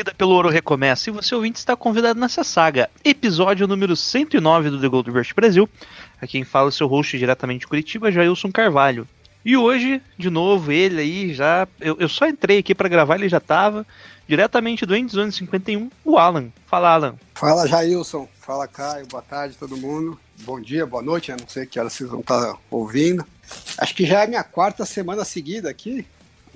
Corrida pelo ouro recomeça e você ouvinte está convidado nessa saga. Episódio número 109 do The Gold Rush Brasil. Aqui quem fala é o seu host diretamente de Curitiba, Jailson Carvalho. E hoje, de novo, ele aí já. Eu, eu só entrei aqui para gravar, ele já tava. Diretamente do Endzone 51, o Alan. Fala, Alan. Fala Jailson, fala Caio, boa tarde todo mundo. Bom dia, boa noite, né? não sei que horas vocês vão estar ouvindo. Acho que já é a minha quarta semana seguida aqui.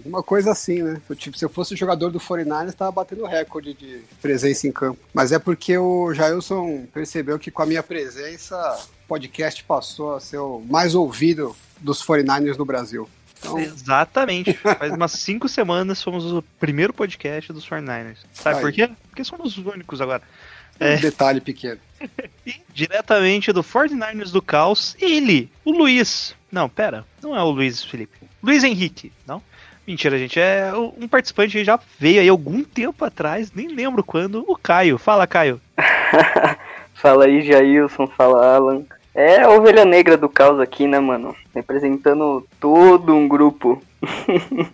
Uma coisa assim, né? Eu, tipo, se eu fosse jogador do 49ers, estava batendo recorde de presença em campo. Mas é porque o Jailson percebeu que com a minha presença, o podcast passou a ser o mais ouvido dos 49ers no Brasil. Então, Exatamente. Faz umas 5 semanas fomos o primeiro podcast dos 49ers. Sabe Aí. por quê? Porque somos os únicos agora. um detalhe pequeno. E diretamente do 49ers do Caos, ele, o Luiz. Não, pera, não é o Luiz Felipe. Luiz Henrique, não? Mentira, gente, é um participante que já veio aí algum tempo atrás, nem lembro quando, o Caio. Fala, Caio. Fala aí, Jailson, fala Alan. É a ovelha negra do caos aqui, né, mano? Representando todo um grupo.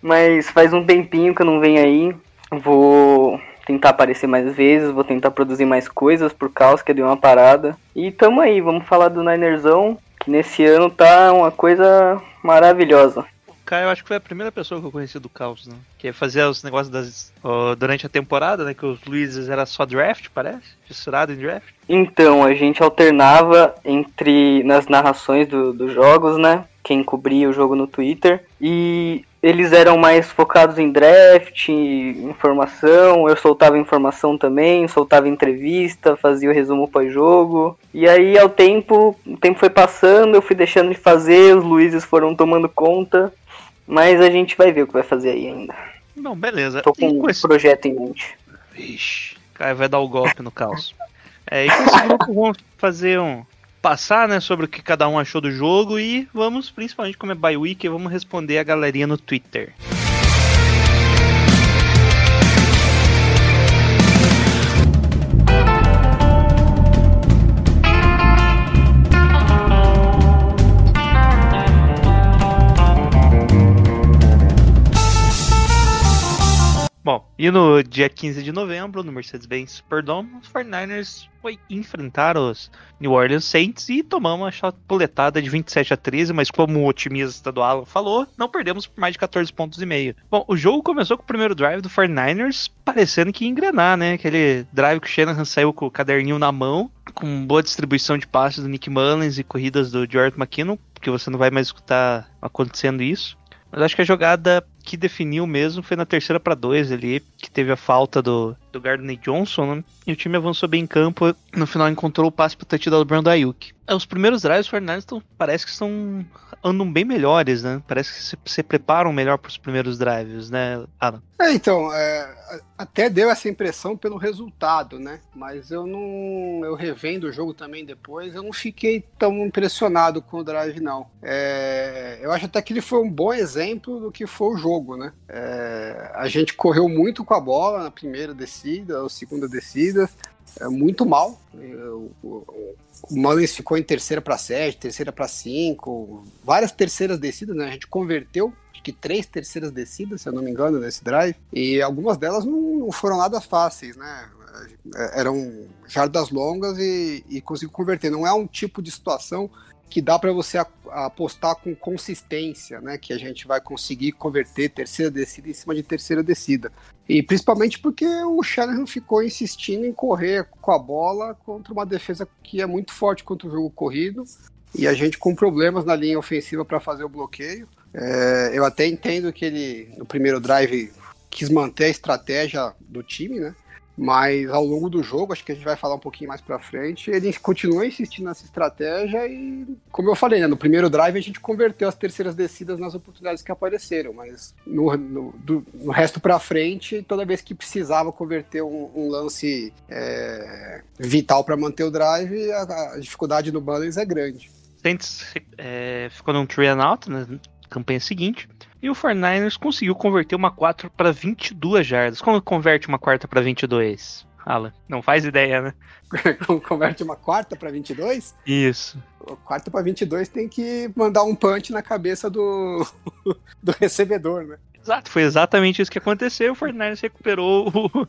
Mas faz um tempinho que eu não venho aí. Vou tentar aparecer mais vezes, vou tentar produzir mais coisas por caos que deu uma parada. E tamo aí, vamos falar do Ninerzão, que nesse ano tá uma coisa maravilhosa. Caio, acho que foi a primeira pessoa que eu conheci do Caos, né? Que fazia os negócios das, durante a temporada, né? Que os Luizes era só draft, parece? Fissurado em draft. Então, a gente alternava entre nas narrações do- dos jogos, né? Quem cobria o jogo no Twitter. E eles eram mais focados em draft, informação. Eu soltava informação também, soltava entrevista, fazia o resumo pós-jogo. E aí, ao tempo, o tempo foi passando, eu fui deixando de fazer, os Luizes foram tomando conta. Mas a gente vai ver o que vai fazer aí ainda. Bom, beleza. Tô com com um esse... projeto em mente. Vixe, Caio vai dar o golpe no Caos. É, e com esse grupo vamos fazer um... Passar, né, sobre o que cada um achou do jogo e vamos, principalmente como é bye week, vamos responder a galerinha no Twitter. E no dia 15 de novembro, no Mercedes-Benz Superdome, os 49ers foi enfrentar os New Orleans Saints e tomamos uma chapuletada de 27 a 13, mas como o otimista do Alan falou, não perdemos por mais de 14 pontos e meio. Bom, o jogo começou com o primeiro drive do 49ers, parecendo que ia engrenar, né? Aquele drive que o Shanahan saiu com o caderninho na mão, com boa distribuição de passes do Nick Mullins e corridas do George McKinnon, porque você não vai mais escutar acontecendo isso. Mas acho que a jogada que definiu mesmo foi na terceira para dois ali, que teve a falta do, do Gardner Johnson, né? E o time avançou bem em campo. No final encontrou o passe pro touchdown do Brandon Ayuk. É, Os primeiros drives, 49ers tão, parece que estão andam bem melhores, né? Parece que se, se preparam melhor para os primeiros drives, né, Alan? É, então, é, até deu essa impressão pelo resultado, né? Mas eu não. Eu revendo o jogo também depois, eu não fiquei tão impressionado com o drive, não. É, eu acho até que ele foi um bom exemplo do que foi o jogo, né? É, a gente correu muito com a bola na primeira descida, ou segunda descida, é, muito mal. O, o, o Mullins ficou em terceira para sete, terceira para cinco, várias terceiras descidas, né? A gente converteu acho que três terceiras descidas, se eu não me engano, nesse drive. E algumas delas não, não foram nada fáceis, né? É, Eram jardas longas e, e conseguiu converter. Não é um tipo de situação que dá para você apostar com consistência, né? Que a gente vai conseguir converter terceira descida em cima de terceira descida. E principalmente porque o Shanahan ficou insistindo em correr com a bola contra uma defesa que é muito forte contra o jogo corrido. E a gente com problemas na linha ofensiva para fazer o bloqueio. É, eu até entendo que ele, no primeiro drive, quis manter a estratégia do time, né? Mas ao longo do jogo, acho que a gente vai falar um pouquinho mais pra frente, ele continua insistindo nessa estratégia e, como eu falei, né, no primeiro drive a gente converteu as terceiras descidas nas oportunidades que apareceram, mas no, no, do, no resto pra frente, toda vez que precisava converter um, um lance é, vital para manter o drive, a, a, dificuldade no Bullens é grande. Saints é, ficou num three and out na campanha seguinte. E o 49ers conseguiu converter uma 4 para 22 jardas. Como converte uma quarta para 22? Alan, não faz ideia, né? Converte uma quarta para 22? Isso. Quarta para 22 tem que mandar um punch na cabeça do, do recebedor, né? Exato, foi exatamente isso que aconteceu. O 49ers recuperou o,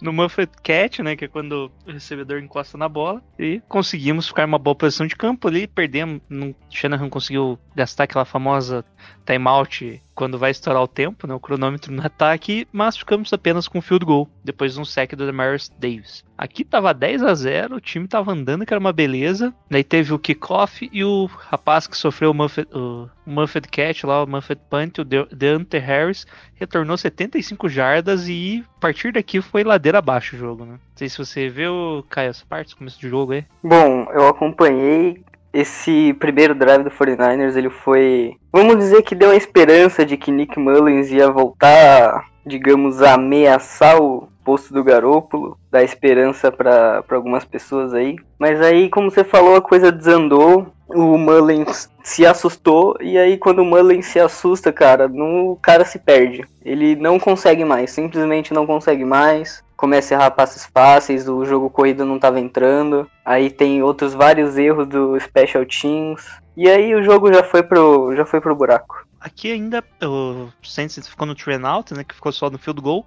no Muffet Cat, né? Que é quando o recebedor encosta na bola. E conseguimos ficar uma boa posição de campo ali. Perdemos. Não, Shanahan conseguiu gastar aquela famosa timeout quando vai estourar o tempo, né, o cronômetro no ataque, mas ficamos apenas com field goal, depois de um sec do Demaris Davis. Aqui tava 10 a 0 o time tava andando, que era uma beleza. Daí teve o kickoff e o rapaz que sofreu o Muffet, o Muffet Catch lá, o Muffet Punt, o Deante Harris, retornou 75 jardas e a partir daqui foi ladeira abaixo o jogo, né? Não sei se você viu, Caio, essa parte, começo do jogo aí. Bom, eu acompanhei, esse primeiro drive do 49ers, ele foi. Vamos dizer que deu a esperança de que Nick Mullins ia voltar, digamos, a ameaçar o posto do Garópolo, dar esperança para algumas pessoas aí. Mas aí, como você falou, a coisa desandou. O Mullins se assustou e aí quando o Mullins se assusta, cara, no, o cara se perde. Ele não consegue mais, simplesmente não consegue mais começa a errar passes fáceis, o jogo corrido não estava entrando. Aí tem outros vários erros do Special Teams. E aí o jogo já foi pro, já foi pro buraco. Aqui ainda o Saints ficou no train out, né, que ficou só no field goal.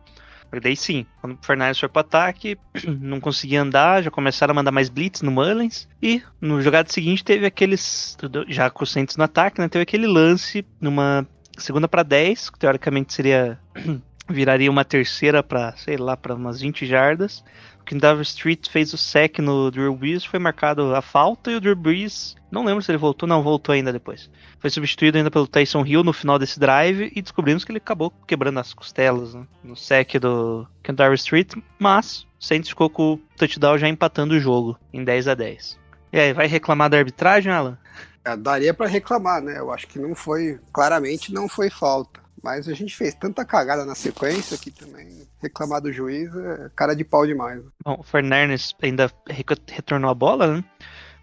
Daí sim, quando o Fernandes foi pro ataque, não conseguia andar, já começaram a mandar mais blitz no Mullins. E no jogado seguinte teve aqueles, já com o Saints no ataque, né, teve aquele lance numa segunda para 10, que teoricamente seria viraria uma terceira para, sei lá, para umas 20 jardas. O Kendaver Street fez o sec no Drew Brees, foi marcado a falta e o Drew Brees, não lembro se ele voltou, não, voltou ainda depois. Foi substituído ainda pelo Tyson Hill no final desse drive e descobrimos que ele acabou quebrando as costelas né, no sec do Kendaver Street, mas o Saints ficou com o touchdown já empatando o jogo em 10 a 10. E aí, vai reclamar da arbitragem, Alan? É, daria para reclamar, né? Eu acho que não foi, claramente não foi falta. Mas a gente fez tanta cagada na sequência que também reclamar do juiz é cara de pau demais. Bom, o Fernandes ainda retornou a bola, né?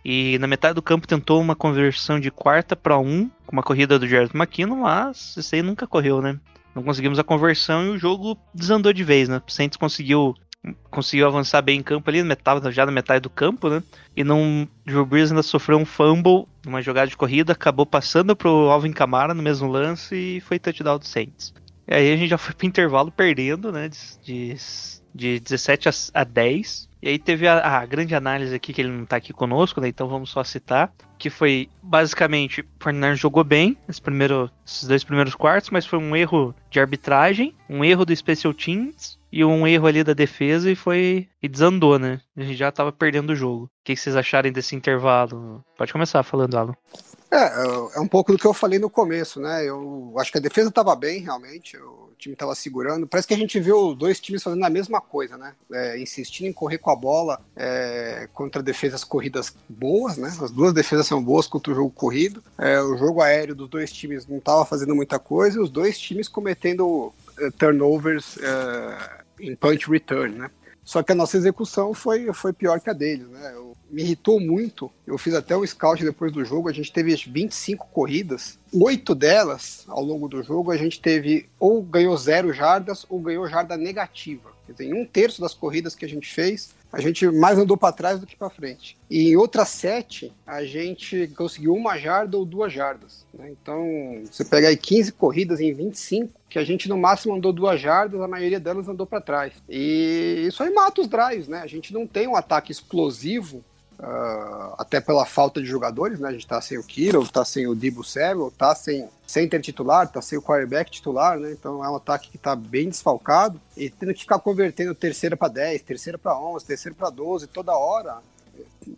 E na metade do campo tentou uma conversão de quarta para um, com uma corrida do Jared McKinnon, mas isso aí nunca correu, né? Não conseguimos a conversão e o jogo desandou de vez, né? O Saints conseguiu conseguiu avançar bem em campo ali, metade, já na metade do campo, né? E não, Drew Brees ainda sofreu um fumble numa jogada de corrida, acabou passando pro Alvin Kamara no mesmo lance e foi touchdown do Saints. E aí a gente já foi pro intervalo perdendo, né? De, de 17 a, a 10. E aí teve a, a, grande análise aqui, que ele não tá aqui conosco, né? Então vamos só citar. Que foi basicamente, o Fernandes jogou bem esse primeiro, esses dois primeiros quartos, mas foi um erro de arbitragem, um erro do Special Teams e um erro ali da defesa e foi. e desandou, né? A gente já tava perdendo o jogo. O que vocês acharem desse intervalo? Pode começar falando, Alan. É, é um pouco do que eu falei no começo, né? Eu acho que a defesa estava bem, realmente. O time estava segurando. Parece que a gente viu dois times fazendo a mesma coisa, né? É, insistindo em correr com a bola é, contra defesas corridas boas, né? As duas defesas são boas contra o jogo corrido. É, o jogo aéreo dos dois times não estava fazendo muita coisa. E os dois times cometendo turnovers uh, em punch return, né? Só que a nossa execução foi, foi pior que a deles, né? Eu, me irritou muito. Eu fiz até um scout depois do jogo. A gente teve 25 corridas. Oito delas, ao longo do jogo, a gente teve ou ganhou zero jardas ou ganhou jarda negativa. Quer dizer, em um terço das corridas que a gente fez, a gente mais andou para trás do que para frente. E em outras sete, a gente conseguiu uma jarda ou duas jardas. Né? Então, você pega aí 15 corridas em 25, que a gente no máximo andou duas jardas, a maioria delas andou para trás. E isso aí mata os drives, né? A gente não tem um ataque explosivo Uh, até pela falta de jogadores, né? A gente tá sem o Kiro, tá sem o Dibu Samuel, tá sem center titular, tá sem o quarterback titular, né? Então é um ataque que tá bem desfalcado e tendo que ficar convertendo terceira para 10, terceira para 11, terceira para 12 toda hora.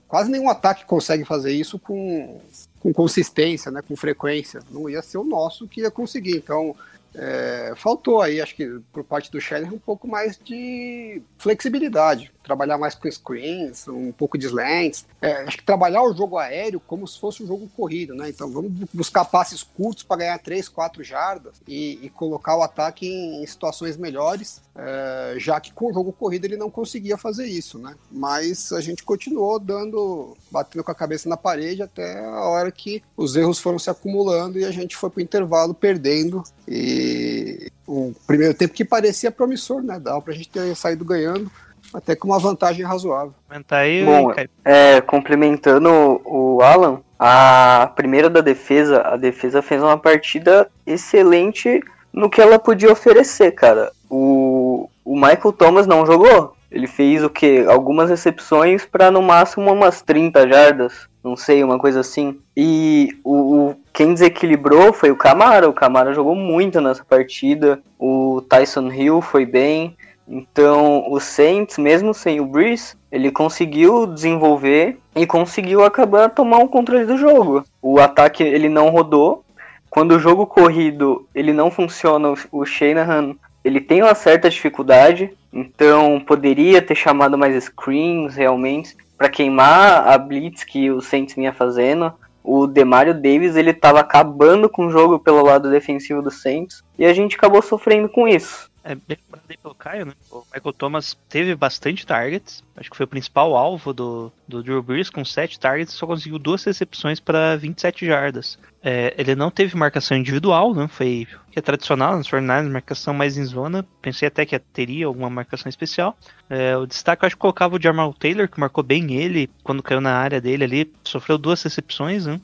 Quase nenhum ataque consegue fazer isso com, com consistência, né? Com frequência. Não ia ser o nosso que ia conseguir. Então É, faltou aí, acho que por parte do Shanahan, um pouco mais de flexibilidade. Trabalhar mais com screens, um pouco de slants. É, acho que trabalhar o jogo aéreo como se fosse um jogo corrido, né? Então vamos buscar passes curtos para ganhar 3, 4 jardas e, e, colocar o ataque em, em situações melhores, é, já que com o jogo corrido ele não conseguia fazer isso, né? Mas a gente continuou dando, batendo com a cabeça na parede até a hora que os erros foram se acumulando e a gente foi para o intervalo perdendo. E um primeiro tempo que parecia promissor, né? Dava para a gente ter saído ganhando até com uma vantagem razoável. Aí, Bom, é, complementando o Alan, a primeira da defesa, a defesa fez uma partida excelente no que ela podia oferecer, cara. O, o Michael Thomas não jogou. Ele fez o que? Algumas recepções para no máximo umas 30 jardas, não sei, uma coisa assim. E o, o, quem desequilibrou foi o Camara. O Camara jogou muito nessa partida. O Tyson Hill foi bem. Então, o Saints, mesmo sem o Breeze, ele conseguiu desenvolver e conseguiu acabar tomar o controle do jogo. O ataque ele não rodou. Quando o jogo corrido ele não funciona, o Shanahan ele tem uma certa dificuldade, então poderia ter chamado mais screens realmente para queimar a blitz que o Saints vinha fazendo. O Demario Davis ele estava acabando com o jogo pelo lado defensivo do Saints e a gente acabou sofrendo com isso. É bem lembrado aí pelo Caio, né? O Michael Thomas teve bastante targets. Acho que foi o principal alvo do, do Drew Brees, com 7 targets, só conseguiu duas recepções para 27 jardas. É, ele não teve marcação individual, né? Foi que é tradicional nos 49 marcação mais em zona. Pensei até que teria alguma marcação especial. É, o destaque eu acho que colocava o Jamal Taylor, que marcou bem ele quando caiu na área dele ali. Sofreu duas recepções, né?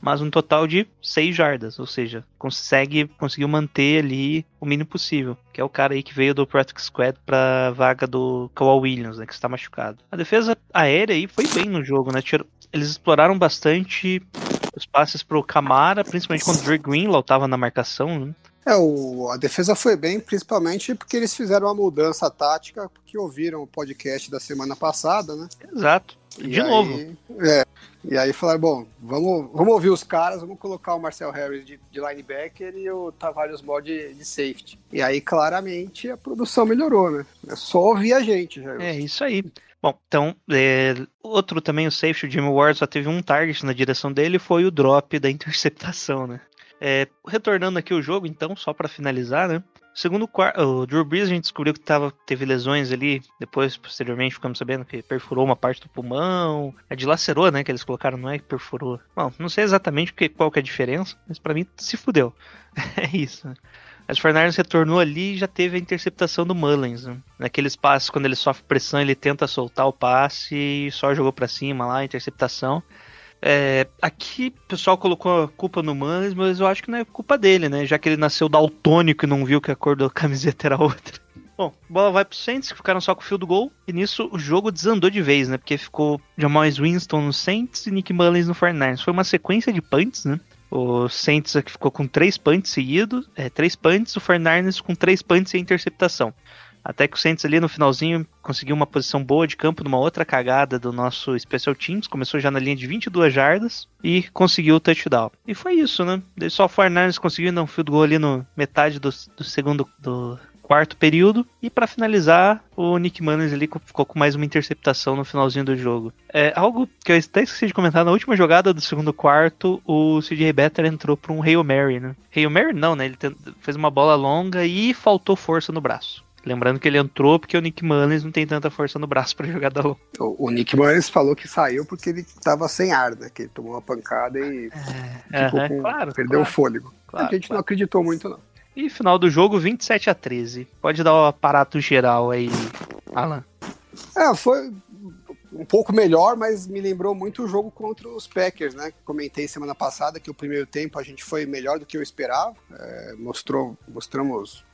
Mas um total de 6 jardas, ou seja, consegue conseguiu manter ali o mínimo possível, que é o cara aí que veio do Practice Squad para vaga do Kawhi Williams, né, que está machucado. A defesa aérea aí foi bem no jogo, né? Eles exploraram bastante os passes pro Camara, principalmente quando o Dre Greenlaw estava na marcação, né? É, o, a defesa foi bem, principalmente porque eles fizeram uma mudança tática, porque ouviram o podcast da semana passada, né? Exato. De e novo. Aí, é, e aí falaram, bom, vamos, vamos ouvir os caras, vamos colocar o Marcel Harris de, de linebacker e o Tavares Mod de, de, safety. E aí, claramente, a produção melhorou, né? É só ouvir a gente. Já. É isso aí. Bom, então, é, outro também, o safety, o Jimmy Ward, só teve um target na direção dele, foi o drop da interceptação, né? É, retornando aqui o jogo, então, só para finalizar, né? Segundo o Drew Brees, a gente descobriu que tava, teve lesões ali. Depois, posteriormente, ficamos sabendo que perfurou uma parte do pulmão. A dilacerou, né? Que eles colocaram, não é que perfurou. Bom, não sei exatamente que, qual que é a diferença, mas para mim se fudeu. é isso. Né? As Fernandes retornou ali e já teve a interceptação do Mullins. Né? Naqueles passes, quando ele sofre pressão, ele tenta soltar o passe e só jogou para cima lá, interceptação. É, aqui o pessoal colocou a culpa no Manes, mas eu acho que não é culpa dele, né? Já que ele nasceu daltônico e não viu que a cor da camiseta era outra. Bom, bola vai pro Saints, que ficaram só com o fio do gol. E nisso o jogo desandou de vez, né? Porque ficou Jamal Winston no Saints e Nick Mullins no 49 Foi uma sequência de punts, né? O Saints aqui ficou com três punts seguidos, é, três punts, o 49 com três punts e interceptação. Até que o Saints ali no finalzinho conseguiu uma posição boa de campo numa outra cagada do nosso Special Teams. Começou já na linha de 22 jardas e conseguiu o touchdown. E foi isso, né? Só o Fernandes conseguiu dar um field goal ali no metade do, do segundo do quarto período. E para finalizar, o Nick Mullins ali ficou com mais uma interceptação no finalzinho do jogo. É algo que eu até esqueci de comentar, na última jogada do segundo quarto, o CJ Better entrou para um Hail Mary, né? Hail Mary não, né? Ele fez uma bola longa e faltou força no braço. Lembrando que ele entrou porque o Nick Mullins não tem tanta força no braço para jogar da longa. O, o, Nick Mullins falou que saiu porque ele tava sem ar, né? Que ele tomou uma pancada e é, com, claro, perdeu claro, o fôlego. Claro, a gente claro. não acreditou muito, não. E final do jogo, 27 a 13. Pode dar o aparato geral aí, Alan. É, foi um pouco melhor, mas me lembrou muito o jogo contra os Packers, né? Comentei semana passada que o primeiro tempo a gente foi melhor do que eu esperava. É, mostrou, mostramos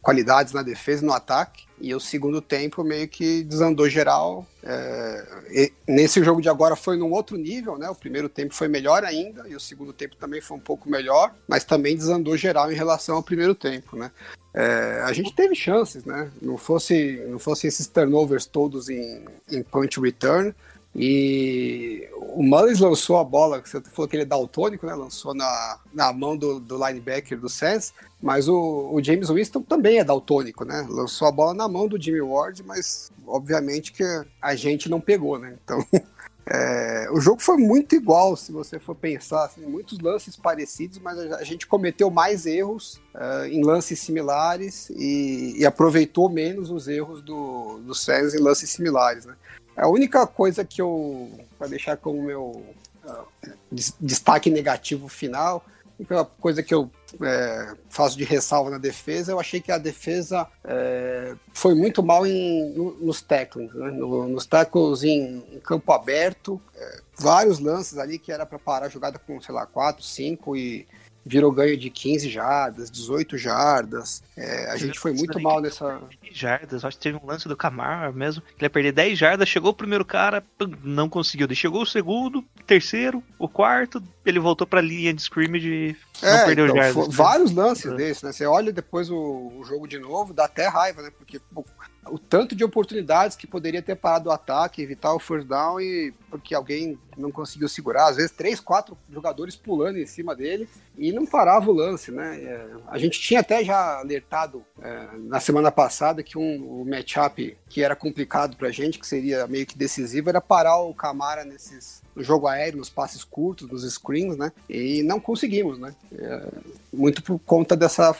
qualidades na defesa e no ataque. E o segundo tempo meio que desandou geral. É, nesse jogo de agora foi num outro nível, né? O primeiro tempo foi melhor ainda e o segundo tempo também foi um pouco melhor, mas também desandou geral em relação ao primeiro tempo, né? É, a gente teve chances, né? Não fosse, não fosse esses turnovers todos em, em punch return, E o Mullins lançou a bola, você falou que ele é daltônico, né? Lançou na, na mão do, do linebacker do Saints, mas o, o, James Winston também é daltônico, né? Lançou a bola na mão do Jimmy Ward, mas obviamente que a gente não pegou, né? Então É, o jogo foi muito igual, se você for pensar, assim, muitos lances parecidos, mas a gente cometeu mais erros uh, em lances similares e, e, aproveitou menos os erros do, do Sainz em lances similares. Né? A única coisa que eu, para deixar como meu uh, destaque negativo final, a coisa que eu é, faço de ressalva na defesa, eu achei que a defesa é, foi muito mal em, no, nos tackles, né? no, nos tackles em, em campo aberto, é, vários lances ali que era para parar a jogada com, sei lá, 4, 5 e virou ganho de 15 jardas, 18 jardas. É, a gente foi muito mal nessa. Jardas, acho que teve um lance do Camar mesmo. Ele ia perder 10 jardas, chegou o primeiro cara, não conseguiu. Ele chegou o segundo, terceiro, o quarto, ele voltou pra linha de scrimmage e não é, perdeu então, jardas. Vários lances é. desses, né? Você olha depois o, o, jogo de novo, dá até raiva, né? Porque pô, o tanto de oportunidades que poderia ter parado o ataque, evitar o first down e porque alguém não conseguiu segurar, às vezes três, quatro jogadores pulando em cima dele e não parava o lance, né? É, a gente tinha até já alertado é, na semana passada que um, o matchup que era complicado pra gente, que seria meio que decisivo, era parar o Camara nesses no jogo aéreo, nos passes curtos, nos screens, né? E não conseguimos, né? É, muito por conta dessa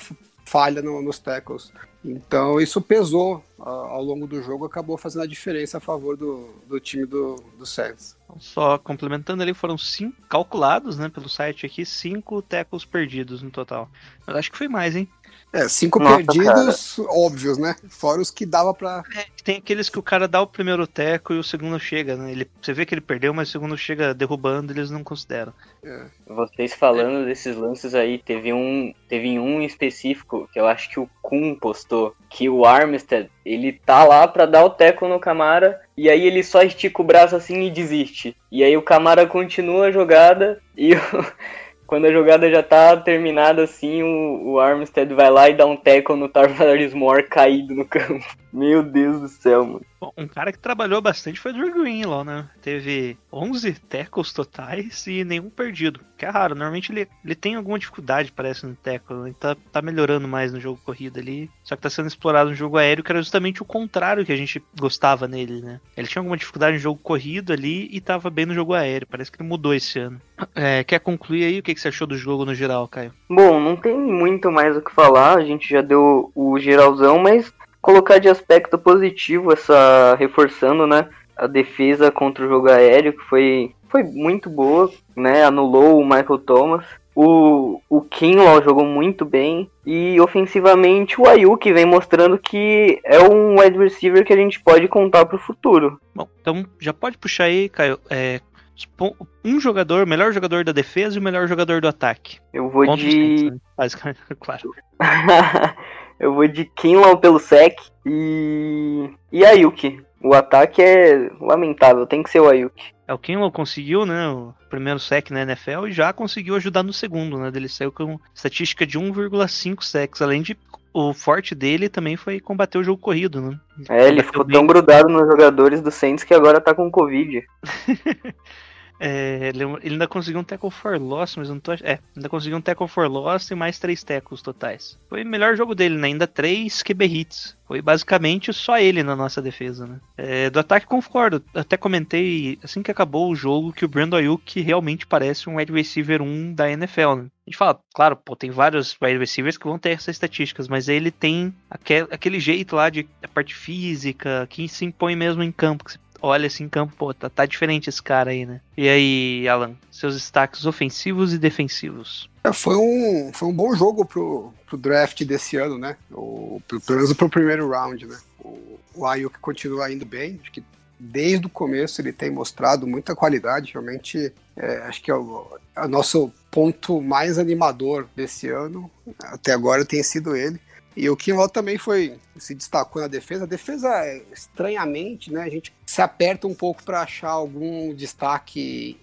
falha no, nos tackles. Então isso pesou uh, ao longo do jogo, acabou fazendo a diferença a favor do, do time do, do Saints. Só complementando ali, foram cinco calculados, né, pelo site aqui, cinco tackles perdidos no total. Mas acho que foi mais, hein? É, cinco Nossa, perdidos cara. óbvios, né? Fora os que dava pra. É, tem aqueles que o cara dá o primeiro teco e o segundo chega, né? Ele, você vê que ele perdeu, mas o segundo chega derrubando, eles não consideram. É. Vocês falando é. desses lances aí, teve um, teve um específico que eu acho que o Kun postou, que o Armstead, ele tá lá pra dar o teco no Camara, e aí ele só estica o braço assim e desiste. E aí o Camara continua a jogada e o quando a jogada já tá terminada assim, o, o Armstead vai lá e dá um tackle no Tarvaris Moore caído no campo. Meu Deus do céu, mano. Bom, um cara que trabalhou bastante foi o Drew Green lá, né? Teve 11 tackles totais e nenhum perdido. Que é raro, normalmente ele, ele tem alguma dificuldade, parece, no tackle. Ele tá, tá melhorando mais no jogo corrido ali. Só que tá sendo explorado no jogo aéreo, que era justamente o contrário que a gente gostava nele, né? Ele tinha alguma dificuldade no jogo corrido ali e tava bem no jogo aéreo. Parece que ele mudou esse ano. É, quer concluir aí o que, que você achou do jogo no geral, Caio? Bom, não tem muito mais o que falar. A gente já deu o geralzão, mas colocar de aspecto positivo essa reforçando, né, a defesa contra o jogo aéreo que foi foi muito boa, né? Anulou o Michael Thomas. O, o Kinlaw jogou muito bem. E ofensivamente o Ayuk vem mostrando que é um wide receiver que a gente pode contar para o futuro. Bom, então já pode puxar aí, Caio. É, um jogador, melhor jogador da defesa e o melhor jogador do ataque. Eu vou de. Né? Basicamente, claro. Eu vou de Kinlaw pelo sec e. E Ayuk. O ataque é lamentável, tem que ser o Ayuk. É, o Kinlaw conseguiu, né, o primeiro sec na NFL e já conseguiu ajudar no segundo, né? Ele saiu com estatística de 1,5 secs, além de o forte dele também foi combater o jogo corrido, né? É, ele ficou bem... tão grudado nos jogadores do Saints que agora tá com Covid. É, ele, ainda conseguiu um tackle for loss, mas não tô. É, ainda conseguiu um tackle for loss e mais três tackles totais. Foi o melhor jogo dele, né? Ainda três QB hits. Foi basicamente só ele na nossa defesa, né? É, do ataque concordo. Até comentei assim que acabou o jogo que o Brandon Ayuk realmente parece um wide receiver 1 da NFL, né? A gente fala, claro, pô, tem vários wide receivers que vão ter essas estatísticas, mas ele tem aquele, aquele jeito lá de a parte física que se impõe mesmo em campo, que você olha assim campo, pô, tá, tá diferente esse cara aí, né? E aí, Alan, seus destaques ofensivos e defensivos? É, foi, um, foi um bom jogo pro, pro draft desse ano, né? O, pelo menos pro primeiro round, né? O, o Ayuk continua indo bem, acho que desde o começo ele tem mostrado muita qualidade, realmente é, acho que é o, é o nosso ponto mais animador desse ano, até agora tem sido ele. E o Kinlaw também foi se destacou na defesa. A defesa, estranhamente, né, a gente se aperta um pouco para achar algum destaque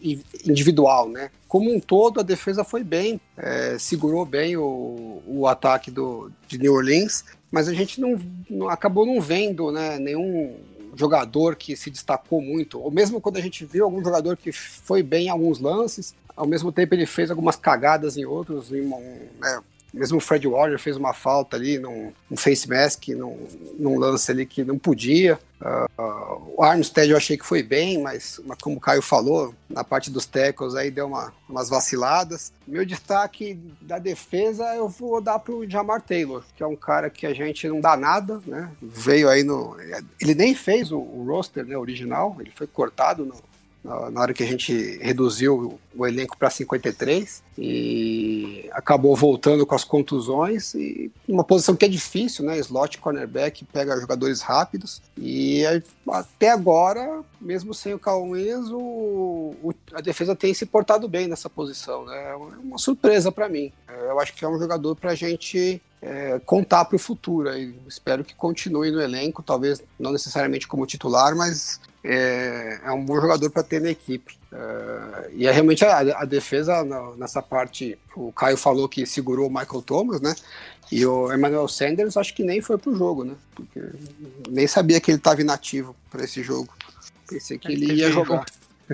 individual, né? Como um todo, a defesa foi bem, é, segurou bem o, o ataque do, de New Orleans, mas a gente não, não acabou não vendo, né, nenhum jogador que se destacou muito, ou mesmo quando a gente viu algum jogador que foi bem em alguns lances, ao mesmo tempo ele fez algumas cagadas em outros, em um, é, mesmo o Fred Warner fez uma falta ali, num, um face mask, num, num lance ali que não podia. Uh, uh, o Armstead eu achei que foi bem, mas, mas, como o Caio falou, na parte dos tackles aí deu uma, umas vaciladas. Meu destaque da defesa eu vou dar pro Jamar Taylor, que é um cara que a gente não dá nada, né? Veio aí no. Ele nem fez o, o roster né, original, ele foi cortado no, na hora que a gente reduziu o elenco para 53 e acabou voltando com as contusões e uma posição que é difícil, né? Slot cornerback pega jogadores rápidos e até agora, mesmo sem o Cauês, a defesa tem se portado bem nessa posição, né? É uma surpresa para mim. Eu acho que é um jogador para a gente é, contar para o futuro. E espero que continue no elenco, talvez não necessariamente como titular, mas é, é um bom jogador para ter na equipe. É, e é realmente a, a defesa na, nessa parte. O Caio falou que segurou o Michael Thomas, né? E o Emmanuel Sanders acho que nem foi pro jogo, né? Porque nem sabia que ele estava inativo para esse jogo. Pensei que ele ia jogar.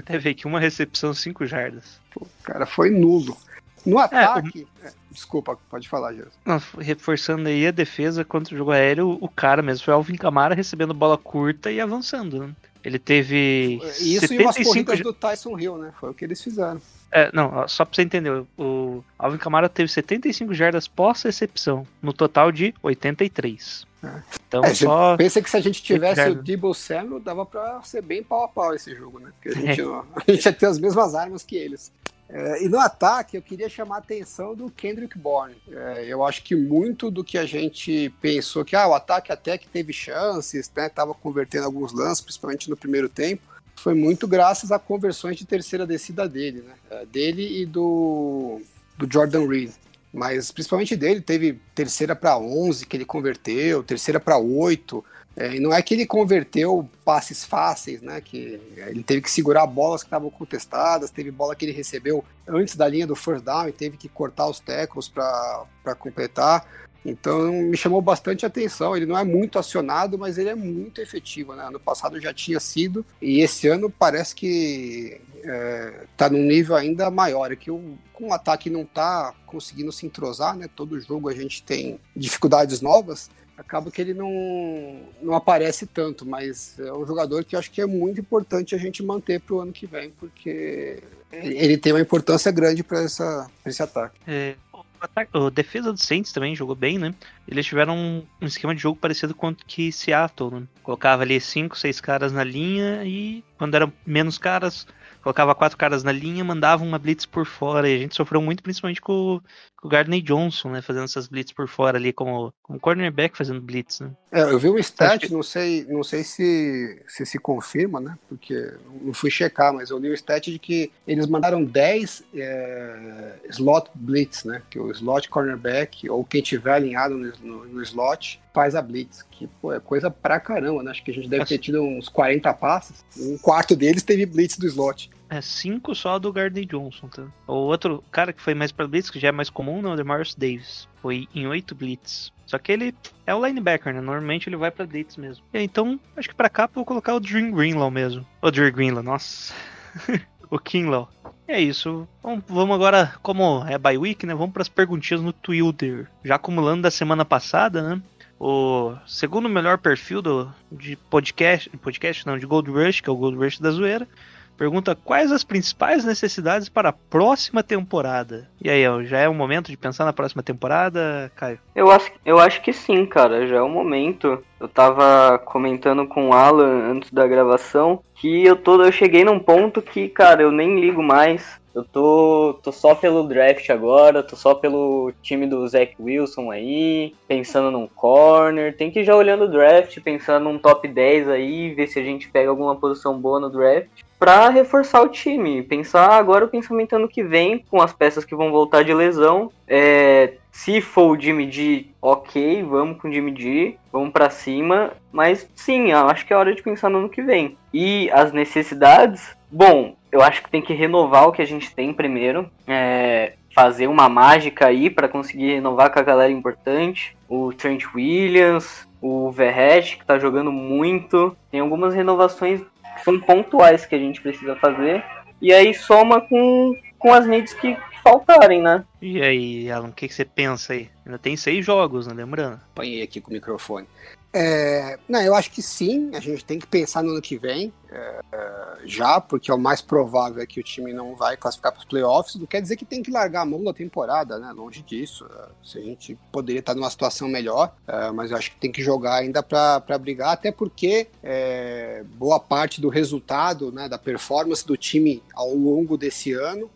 Teve aqui uma recepção 5 jardas. O cara foi nulo. No ataque. É, o... Desculpa, pode falar, Jesus. reforçando aí a defesa contra o jogo aéreo, o cara mesmo foi Alvin Camara recebendo bola curta e avançando, né? Ele teve. Isso 75... e umas corridas do Tyson Hill, né? Foi o que eles fizeram. É, não, só pra você entender, o Alvin Kamara teve 75 jardas pós-recepção, no total de 83. É. Então é, só. Pensa que se a gente tivesse o Debo Samuel, dava pra ser bem pau a pau esse jogo, né? Porque a gente, é. a gente ia ter as mesmas armas que eles. É, e no ataque, eu queria chamar a atenção do Kendrick Bourne. É, eu acho que muito do que a gente pensou que ah, o ataque até que teve chances, né, tava convertendo alguns lances, principalmente no primeiro tempo, foi muito graças a conversões de terceira descida dele, né, é, dele e do, do Jordan Reed. Mas principalmente dele, teve terceira para 11 que ele converteu, terceira para 8. É, e não é que ele converteu passes fáceis, né? Que ele teve que segurar bolas que estavam contestadas, teve bola que ele recebeu antes da linha do first down e teve que cortar os tackles para completar. Então me chamou bastante atenção. Ele não é muito acionado, mas ele é muito efetivo. Né? Ano passado já tinha sido, e esse ano parece que está é, tá num nível ainda maior. É que o, com o ataque não está conseguindo se entrosar, né? todo jogo a gente tem dificuldades novas acaba que ele não, não aparece tanto, mas é um jogador que eu acho que é muito importante a gente manter para o ano que vem, porque ele tem uma importância grande para esse ataque. É, a defesa do Saints também jogou bem, né? Eles tiveram um, um esquema de jogo parecido com o que Seattle, né? Colocava ali cinco, seis caras na linha e quando eram menos caras, colocava quatro caras na linha, mandava uma blitz por fora. E a gente sofreu muito, principalmente com o Gardner Johnson, né? Fazendo essas blitz por fora ali, como, como cornerback fazendo blitz, né? É, eu vi um stat, que... não sei, não sei se, se se confirma, né? Porque não fui checar, mas eu li um stat de que eles mandaram 10 é, slot blitz, né? Que o slot cornerback, ou quem tiver alinhado no, no, no slot, faz a blitz, que pô, é coisa pra caramba, né? Acho que a gente deve ter tido uns 40 passes, um quarto deles teve blitz do slot. É, cinco só do Gardner Johnson, tá? O outro cara que foi mais pra blitz, que já é mais comum, não, é o Demarius Davis. Foi em oito blitz. Só que ele é o linebacker, né? Normalmente ele vai pra blitz mesmo. Então, acho que pra cá eu vou colocar o Dream Greenlaw mesmo. O Dream Greenlaw, nossa. o Kinlaw. É isso. Vamos agora, como é bye week, né? Vamos para as perguntinhas no Twitter. Já acumulando da semana passada, né? o segundo melhor perfil do, de podcast, podcast não, de Gold Rush, que é o Gold Rush da zoeira, pergunta quais as principais necessidades para a próxima temporada. E aí, já é o momento de pensar na próxima temporada, Caio? Eu acho, eu acho que sim, cara, já é o momento. Eu tava comentando com o Alan antes da gravação que eu tô, eu cheguei num ponto que, cara, eu nem ligo mais eu tô, tô só pelo draft agora, tô só pelo time do Zach Wilson aí, pensando num corner. Tem que ir já olhando o draft, pensando num top 10 aí, ver se a gente pega alguma posição boa no draft. Pra reforçar o time. Pensar agora o pensamento ano que vem, com as peças que vão voltar de lesão. É, se for o Jimmy G, ok, vamos com o Jimmy G, vamos para cima. Mas sim, acho que é hora de pensar no ano que vem. E as necessidades, bom, eu acho que tem que renovar o que a gente tem primeiro. É, fazer uma mágica aí para conseguir renovar com a galera importante. o Trent Williams, o Verret, que tá jogando muito. Tem algumas renovações são pontuais que a gente precisa fazer. E aí soma com, com as needs que faltarem, né? E aí, Alan, o que, que você pensa aí? Ainda tem seis jogos, né? Lembrando. Apanhei aqui com o microfone. É, não, eu acho que sim, a gente tem que pensar no ano que vem, é, já, porque é o mais provável é que o time não vai classificar para os playoffs. Não quer dizer que tem que largar a mão da temporada, né? Longe disso. É, se a gente poderia estar numa situação melhor, mas eu acho que tem que jogar ainda para brigar, até porque é, boa parte do resultado, né, da performance do time ao longo desse ano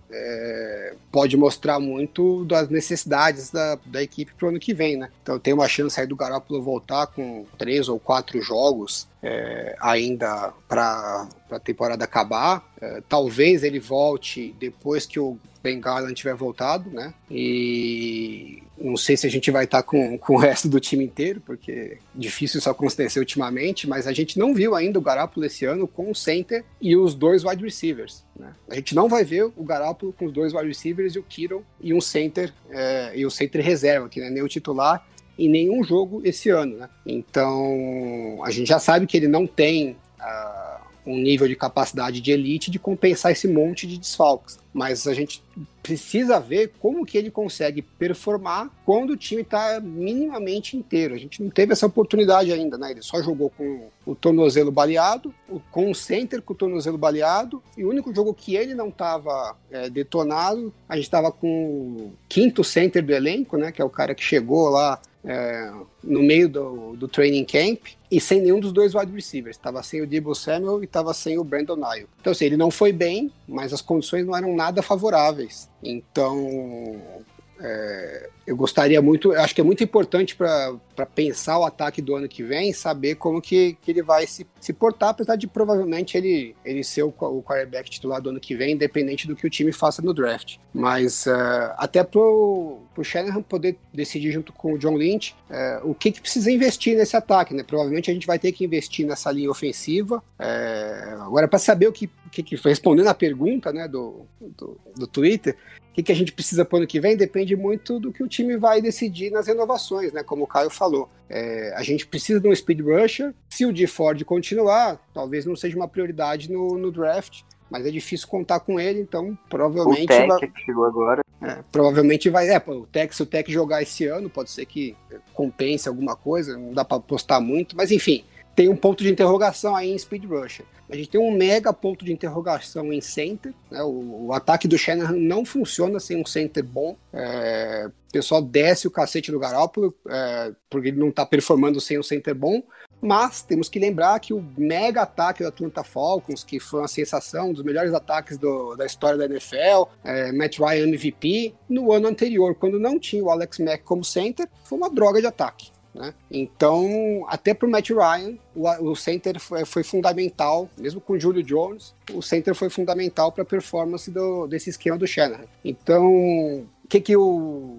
pode mostrar muito das necessidades da, da equipe para o ano que vem, né? Então tem uma chance aí do Garoppolo voltar com três ou quatro jogos é, ainda para a temporada acabar. É, talvez ele volte depois que o Ben Garland tiver voltado, né? E não sei se a gente vai estar com, com o resto do time inteiro, porque difícil isso acontecer ultimamente, mas a gente não viu ainda o Garoppolo esse ano com o center e os dois wide receivers. Né? A gente não vai ver o Garoppolo com os dois wide receivers e o Kittle e um center, é, e o center reserva, que não é nem o titular, em nenhum jogo esse ano, né? Então, a gente já sabe que ele não tem uh, um nível de capacidade de elite de compensar esse monte de desfalques. Mas a gente precisa ver como que ele consegue performar quando o time está minimamente inteiro. A gente não teve essa oportunidade ainda, né? Ele só jogou com o tornozelo baleado, com o center com o tornozelo baleado, e o único jogo que ele não estava é, detonado, a gente estava com o quinto center do elenco, né? Que é o cara que chegou lá é, no meio do, do training camp e sem nenhum dos dois wide receivers. Estava sem o Debo Samuel e estava sem o Brandon Nile. Então, assim, ele não foi bem, mas as condições não eram nada favoráveis. Então, é, eu gostaria muito, acho que é muito importante para pensar o ataque do ano que vem, saber como que, que ele vai se, se portar, apesar de provavelmente ele, ele ser o, o quarterback titular do ano que vem, independente do que o time faça no draft. Mas uh, até pro, pro Shanahan poder decidir junto com o John Lynch uh, o que, que precisa investir nesse ataque, né? Provavelmente a gente vai ter que investir nessa linha ofensiva. Uh, agora, para saber o que, que, que respondendo a pergunta né, do, do, do Twitter, o que, que a gente precisa para o ano que vem depende muito do que o time vai decidir nas renovações, né? Como o Caio falou. É, a gente precisa de um speed rusher. Se o de Ford continuar, talvez não seja uma prioridade no, no draft, mas é difícil contar com ele, então provavelmente. O Tech vai, que chegou agora. É, provavelmente vai. É, o Tech, se o Tech jogar esse ano, pode ser que compense alguma coisa, não dá para apostar muito, mas enfim, tem um ponto de interrogação aí em Speed Rusher. A gente tem um mega ponto de interrogação em center. Né? O, o, ataque do Shanahan não funciona sem um center bom. É, o pessoal desce o cacete do Garoppolo é, porque ele não está performando sem um center bom. Mas temos que lembrar que o mega ataque do Atlanta Falcons, que foi uma sensação, um dos melhores ataques do, da história da NFL, é, Matt Ryan MVP, no ano anterior, quando não tinha o Alex Mack como center, foi uma droga de ataque. Né? Então, até para o Matt Ryan, o, o center foi, foi, fundamental, mesmo com o Julio Jones, o center foi fundamental para a performance do, desse esquema do Shanahan. Então, o que, que o,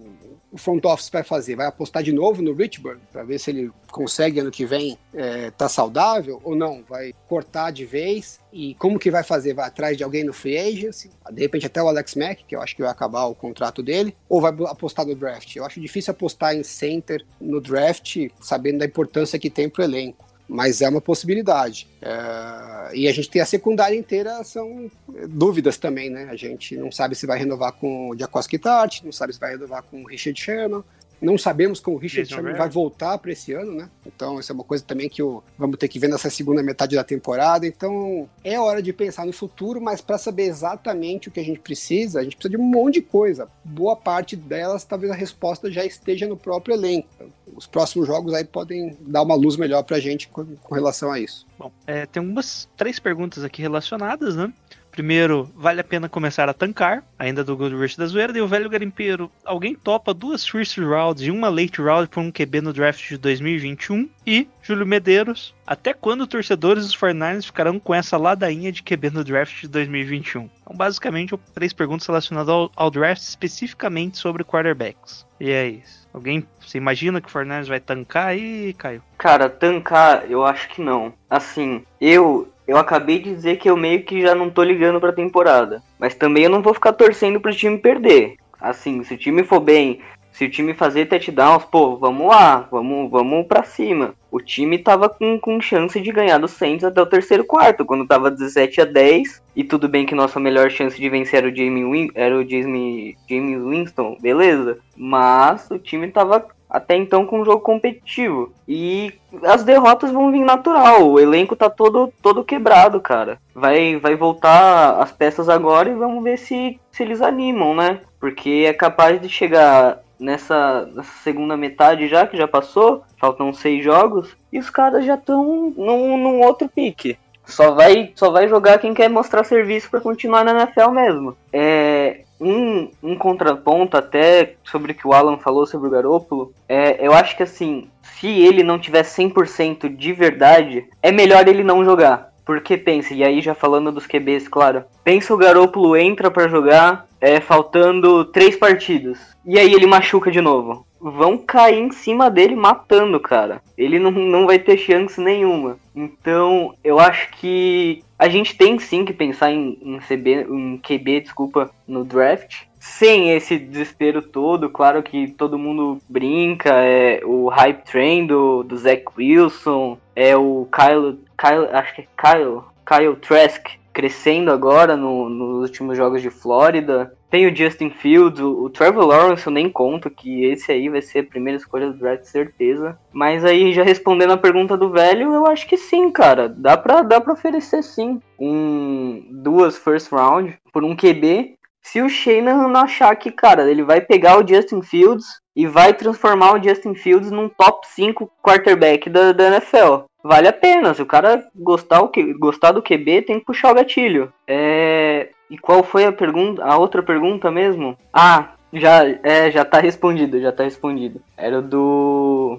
o front office vai fazer? Vai apostar de novo no Richburn para ver se ele consegue ano que vem estar é, tá saudável ou não? Vai cortar de vez e como que vai fazer? Vai atrás de alguém no free agency? De repente até o Alex Mack, que eu acho que vai acabar o contrato dele, ou vai apostar no draft? Eu acho difícil apostar em center no draft, sabendo da importância que tem para o elenco mas é uma possibilidade. É, e a gente tem a secundária inteira, são dúvidas também, né? A gente não sabe se vai renovar com o Jacoski Tart, não sabe se vai renovar com o Richard Sherman, não sabemos como o Richard Jason Sherman vai voltar para esse ano, né? Então, isso é uma coisa também que o, vamos ter que ver nessa segunda metade da temporada. Então, é hora de pensar no futuro, mas para saber exatamente o que a gente precisa, a gente precisa de um monte de coisa. Boa parte delas, talvez a resposta já esteja no próprio elenco. Os próximos jogos aí podem dar uma luz melhor para a gente com, com, relação a isso. Bom, é, tem umas três perguntas aqui relacionadas, né? Primeiro, vale a pena começar a tancar, ainda do Gold Rush da Zoeira. E o velho garimpeiro, alguém topa duas first rounds e uma late round por um QB no draft de 2021? E, Júlio Medeiros, até quando torcedores dos 49ers ficarão com essa ladainha de QB no draft de 2021? Então, basicamente, três perguntas relacionadas ao, ao draft, especificamente sobre quarterbacks. E é isso. Alguém, você imagina que o Fernandes vai tancar aí, Caio? Cara, tancar, eu acho que não. Assim, eu eu acabei de dizer que eu meio que já não tô ligando pra temporada. Mas também eu não vou ficar torcendo pro time perder. Assim, se o time for bem Se o time fazer touchdowns, pô, vamos lá, vamos, vamos pra cima. O time tava com, com chance de ganhar do Saints até o terceiro quarto, quando tava 17 a 10. E tudo bem que nossa melhor chance de vencer era o Jamie, Win era o Jamie, Jamie Winston, beleza. Mas o time tava até então com um jogo competitivo. E as derrotas vão vir natural. O elenco tá todo, todo quebrado, cara. Vai, vai voltar as peças agora e vamos ver se, se eles animam, né? Porque é capaz de chegar nessa, nessa segunda metade já, que já passou, faltam seis jogos, e os caras já estão num, num outro pique. Só vai, só vai jogar quem quer mostrar serviço para continuar na NFL mesmo. É, um, um contraponto até sobre o que o Alan falou sobre o Garópolo, é, eu acho que assim, se ele não tiver 100% de verdade, é melhor ele não jogar. Porque pensa, e aí já falando dos QBs, claro. Pensa o Garópolo entra para jogar, é, faltando três partidas. E aí ele machuca de novo. Vão cair em cima dele matando, cara. Ele não, não vai ter chance nenhuma. Então, eu acho que a gente tem sim que pensar em, em, CB, em QB, desculpa, no draft. Sem esse desespero todo, claro que todo mundo brinca, é o hype train do, do Zach Wilson, é o Kyle, Kyle acho que é Kyle, Kyle Trask, crescendo agora no, nos últimos jogos de Flórida. Tem o Justin Fields, o, Trevor Lawrence eu nem conto, que esse aí vai ser a primeira escolha do draft, certeza. Mas aí, já respondendo a pergunta do velho, eu acho que sim, cara. Dá pra, dá pra oferecer sim um, duas first round por um QB. Se o Shanahan não achar que, cara, ele vai pegar o Justin Fields e vai transformar o Justin Fields num top 5 quarterback da, da NFL vale a pena. Se o cara gostar, o que, gostar do QB, tem que puxar o gatilho. É... E qual foi a pergunta? A outra pergunta mesmo? Ah, já, é, já tá respondido, já tá respondido. Era do.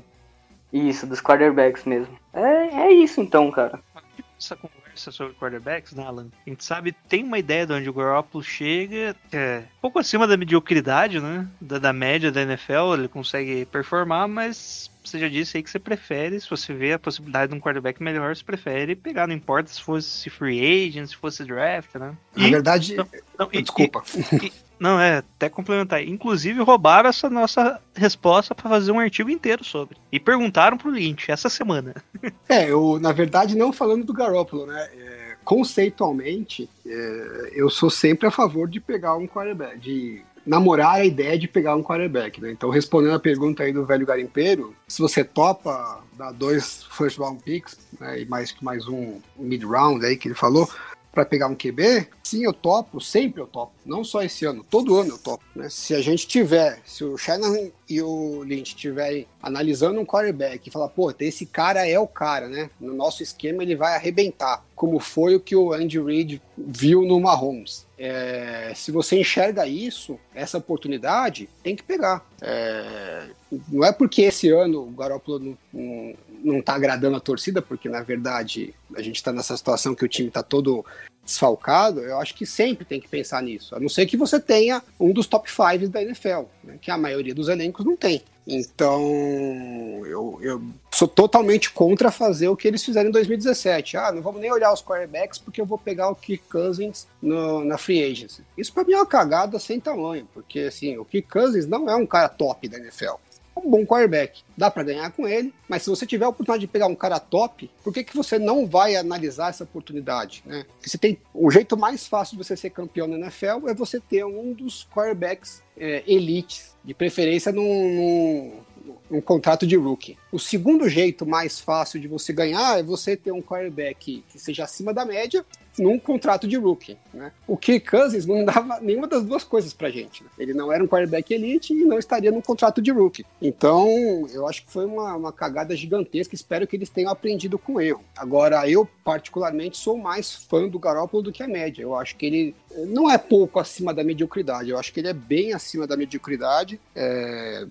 Isso, dos quarterbacks mesmo. É, é isso então, cara. Essa conversa sobre quarterbacks, né, Alan? A gente sabe, tem uma ideia de onde o Garoppolo chega, é pouco acima da mediocridade, né? Da, da média da NFL, ele consegue performar, mas você já disse aí que você prefere, se você vê a possibilidade de um quarterback melhor, você prefere pegar, não importa se fosse free agent, se fosse draft, né? Na verdade, não, não, e, desculpa. E, e, não, é, até complementar. Inclusive, roubaram essa nossa resposta para fazer um artigo inteiro sobre. E perguntaram pro Lynch essa semana. É, eu, na verdade, não falando do Garoppolo, né? É, conceitualmente, é, eu sou sempre a favor de pegar um quarterback, de namorar a ideia de pegar um quarterback, né? Então, respondendo a pergunta aí do velho garimpeiro, se você topa dar dois first round picks, né, e mais, mais um mid round aí que ele falou, para pegar um QB, sim, eu topo, sempre eu topo. Não só esse ano, todo ano eu topo. Né? Se a gente tiver, se o Shanahan e o Lynch estiverem analisando um quarterback e falar, pô, esse cara é o cara, né? No nosso esquema ele vai arrebentar, como foi o que o Andy Reid viu no Mahomes. É, se você enxerga isso, essa oportunidade, tem que pegar. É, não é porque esse ano o Garoppolo não, não, não tá agradando a torcida, porque na verdade a gente está nessa situação que o time está todo desfalcado, eu acho que sempre tem que pensar nisso. A não ser que você tenha um dos top 5 da NFL, né, que a maioria dos elencos não tem. Então, eu, eu sou totalmente contra fazer o que eles fizeram em 2017. Ah, não vamos nem olhar os quarterbacks porque eu vou pegar o Kirk Cousins no, na free agency. Isso para mim é uma cagada sem tamanho, porque assim, o Kirk Cousins não é um cara top da NFL um bom quarterback. Dá para ganhar com ele, mas se você tiver a oportunidade de pegar um cara top, por que, que você não vai analisar essa oportunidade? Né? Você tem o jeito mais fácil de você ser campeão na NFL é você ter um dos quarterbacks é, elites, de preferência num, num, num, contrato de rookie. O segundo jeito mais fácil de você ganhar é você ter um quarterback que seja acima da média num contrato de rookie. Né? O Kirk Cousins não dava nenhuma das duas coisas pra gente. Né? Ele não era um quarterback elite e não estaria num contrato de rookie. Então, eu acho que foi uma, uma cagada gigantesca. Espero que eles tenham aprendido com o erro. Agora, eu, particularmente, sou mais fã do Garoppolo do que a média. Eu acho que ele não é pouco acima da mediocridade. Eu acho que ele é bem acima da mediocridade. É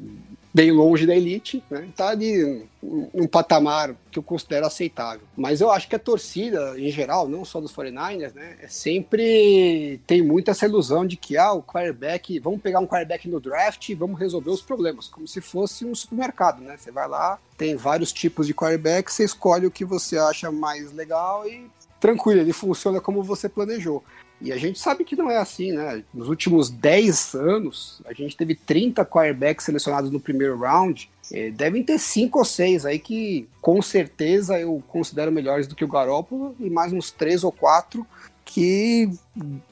bem longe da elite, né? Tá ali num patamar que eu considero aceitável. Mas eu acho que a torcida, em geral, não só dos 49ers, né? É sempre tem muita essa ilusão de que, ah, o quarterback, vamos pegar um quarterback no draft e vamos resolver os problemas, como se fosse um supermercado, né? Você vai lá, tem vários tipos de quarterback, você escolhe o que você acha mais legal e tranquilo, ele funciona como você planejou. E a gente sabe que não é assim, né? Nos últimos 10 anos, a gente teve 30 quarterbacks selecionados no primeiro round. É, devem ter cinco ou seis aí que, com certeza, eu considero melhores do que o Garópolo, e mais uns três ou quatro que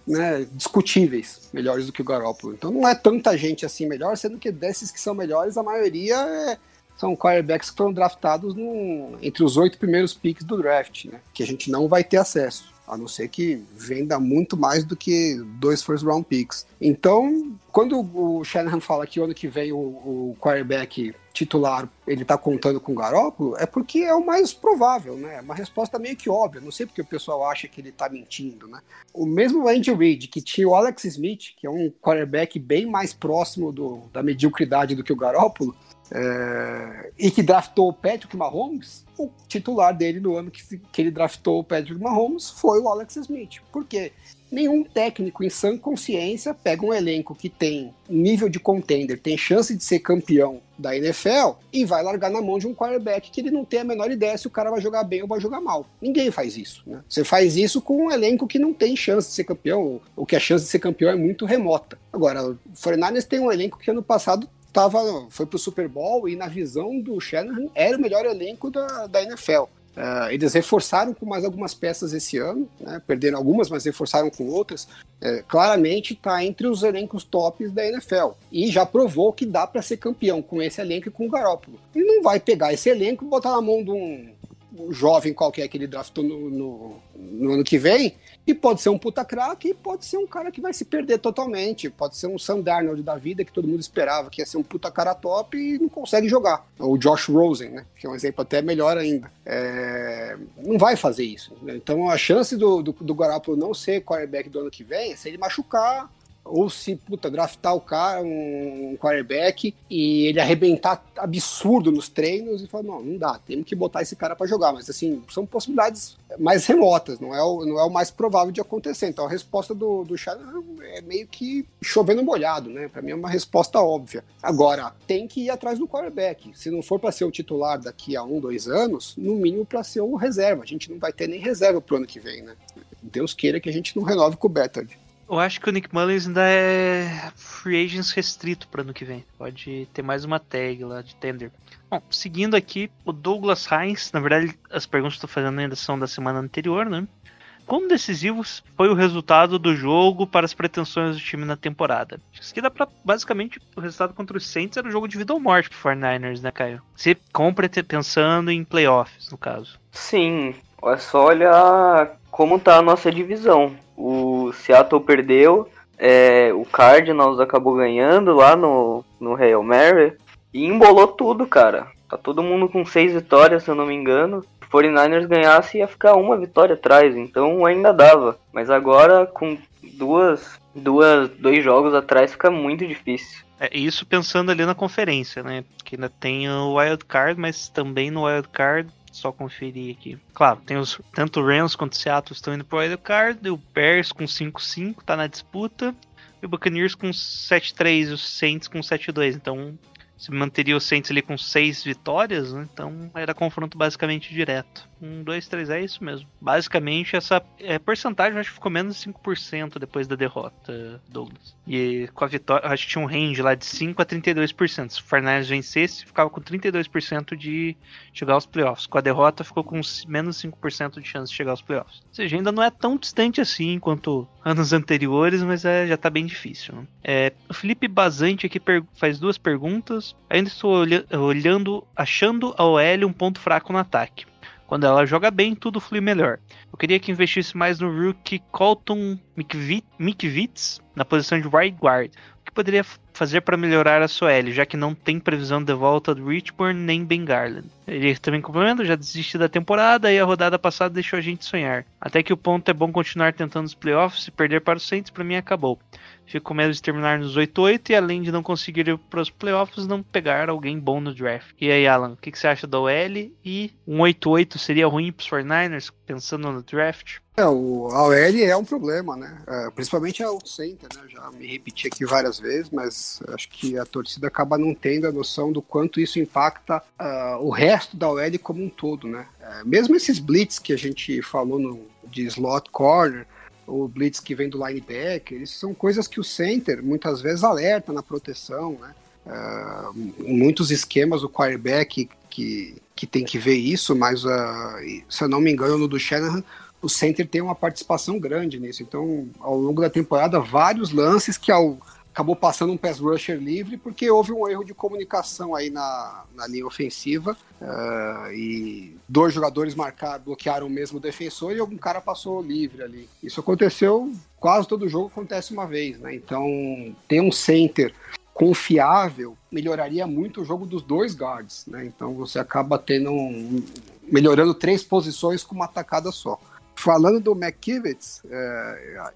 né, discutíveis, melhores do que o Garópolo. Então não é tanta gente assim melhor, sendo que desses que são melhores, a maioria é, são quarterbacks que foram draftados no, entre os oito primeiros picks do draft, né, que a gente não vai ter acesso. A não ser que venda muito mais do que dois first round picks. Então, quando o Shanahan fala que ano que vem o, o quarterback titular ele tá contando com o Garópolo, é porque é o mais provável, né? É uma resposta meio que óbvia. Não sei porque o pessoal acha que ele tá mentindo, né? O mesmo Andy Reid, que tinha o Alex Smith, que é um quarterback bem mais próximo do, da mediocridade do que o Garópolo, é, e que draftou o Patrick Mahomes, o titular dele no ano que, que ele draftou o Patrick Mahomes foi o Alex Smith. Por quê? Nenhum técnico em sã consciência pega um elenco que tem nível de contender, tem chance de ser campeão da NFL e vai largar na mão de um quarterback que ele não tem a menor ideia se o cara vai jogar bem ou vai jogar mal. Ninguém faz isso. Né? Você faz isso com um elenco que não tem chance de ser campeão, ou que a chance de ser campeão é muito remota. Agora, o 49ers tem um elenco que ano passado tava, foi pro Super Bowl e na visão do Shanahan era o melhor elenco da, da NFL. Uh, eles reforçaram com mais algumas peças esse ano, né? perderam algumas, mas reforçaram com outras. Uh, claramente está entre os elencos tops da NFL e já provou que dá para ser campeão com esse elenco e com o Garópolo. E não vai pegar esse elenco e botar na mão de um jovem qualquer que ele draftou no, no, no ano que vem e pode ser um puta craque e pode ser um cara que vai se perder totalmente. Pode ser um Sam Darnold da vida que todo mundo esperava que ia ser um puta cara top e não consegue jogar. O Josh Rosen, né? Que é um exemplo até melhor ainda. É... Não vai fazer isso. Então a chance do, do, do Garoppolo não ser quarterback do ano que vem é se ele machucar ou se, puta, draftar o cara, um, quarterback, e ele arrebentar absurdo nos treinos e falar, não, não dá, temos que botar esse cara para jogar. Mas, assim, são possibilidades mais remotas, não é, o, não é o mais provável de acontecer. Então, a resposta do, do Shannon é meio que chovendo molhado, né? Para mim é uma resposta óbvia. Agora, tem que ir atrás do quarterback. Se não for para ser o titular daqui a um, dois anos, no mínimo para ser o reserva. A gente não vai ter nem reserva pro ano que vem, né? Deus queira que a gente não renove com o Bettard. Eu acho que o Nick Mullins ainda é free agents restrito para ano que vem. Pode ter mais uma tag lá de tender. Bom, seguindo aqui, o Douglas Hines, na verdade, as perguntas que estou fazendo ainda são da semana anterior, né? Como decisivos foi o resultado do jogo para as pretensões do time na temporada? Acho que dá pra, basicamente, o resultado contra os Saints era o jogo de vida ou morte pro 49ers, né, Caio? Se compra pensando em playoffs, no caso. Sim, é só olhar como tá a nossa divisão. O Seattle perdeu, é, o Cardinals acabou ganhando lá no, no Hail Mary e embolou tudo, cara. Tá todo mundo com seis vitórias, se eu não me engano. Se o 49ers ganhasse, ia ficar uma vitória atrás, então ainda dava. Mas agora, com duas, duas, dois jogos atrás, fica muito difícil. É isso pensando ali na conferência, né? Que ainda tem o Wild Card, mas também no Wild Card só conferir aqui. Claro, tem os tanto o Rams quanto o Seattle estão indo pro wild card, o Bears com 5-5 tá na disputa, e o Buccaneers com 7-3 e os Saints com 7-2. Então, se manteria o Saints ali com 6 vitórias, né? então era confronto basicamente direto. Um, dois, três, é isso mesmo. Basicamente, essa é, porcentagem acho que ficou menos de 5% depois da derrota, Douglas. E com a vitória, acho que tinha um range lá de 5 a 32%. Se o Fernandes vencesse, ficava com 32% de chegar aos playoffs. Com a derrota, ficou com menos 5% de chance de chegar aos playoffs. Ou seja, ainda não é tão distante assim quanto anos anteriores, mas é, já tá bem difícil. Né? É, o Felipe Bazante aqui faz duas perguntas. Ainda estou olha olhando, achando a OL um ponto fraco no ataque. Quando ela joga bem, tudo flui melhor. Eu queria que investisse mais no rookie Colton McVitz na posição de right guard. O que poderia fazer para melhorar a sua L, já que não tem previsão de volta do Richburn nem Ben Garland. Ele também complementa, já desisti da temporada e a rodada passada deixou a gente sonhar. Até que o ponto é bom continuar tentando os playoffs e perder para o Saints para mim acabou. Fico com medo de terminar nos 8-8 e além de não conseguir ir para os playoffs, não pegar alguém bom no draft. E aí, Alan, o que, que, você acha da OL? E um 8-8 seria ruim para os 49ers, pensando no draft? É, o, a OL é um problema, né? É, principalmente a center, né? Já me repeti aqui várias vezes, mas acho que a torcida acaba não tendo a noção do quanto isso impacta uh, o resto da OL como um todo, né? É, mesmo esses blitz que a gente falou no, de slot corner, ou blitz que vem do linebacker. Isso são coisas que o center muitas vezes alerta na proteção, né? Uh, muitos esquemas, o quarterback que, que tem que ver isso, mas uh, se eu não me engano, no do Shanahan, o center tem uma participação grande nisso. Então, ao longo da temporada, vários lances que ao, acabou passando um pass rusher livre porque houve um erro de comunicação aí na, na linha ofensiva uh, e dois jogadores marcaram, bloquearam o mesmo defensor e algum cara passou livre ali. Isso aconteceu quase todo jogo acontece uma vez, né? Então ter um center confiável melhoraria muito o jogo dos dois guards, né? Então você acaba tendo um, melhorando três posições com uma atacada só. Falando do McKivitz, é,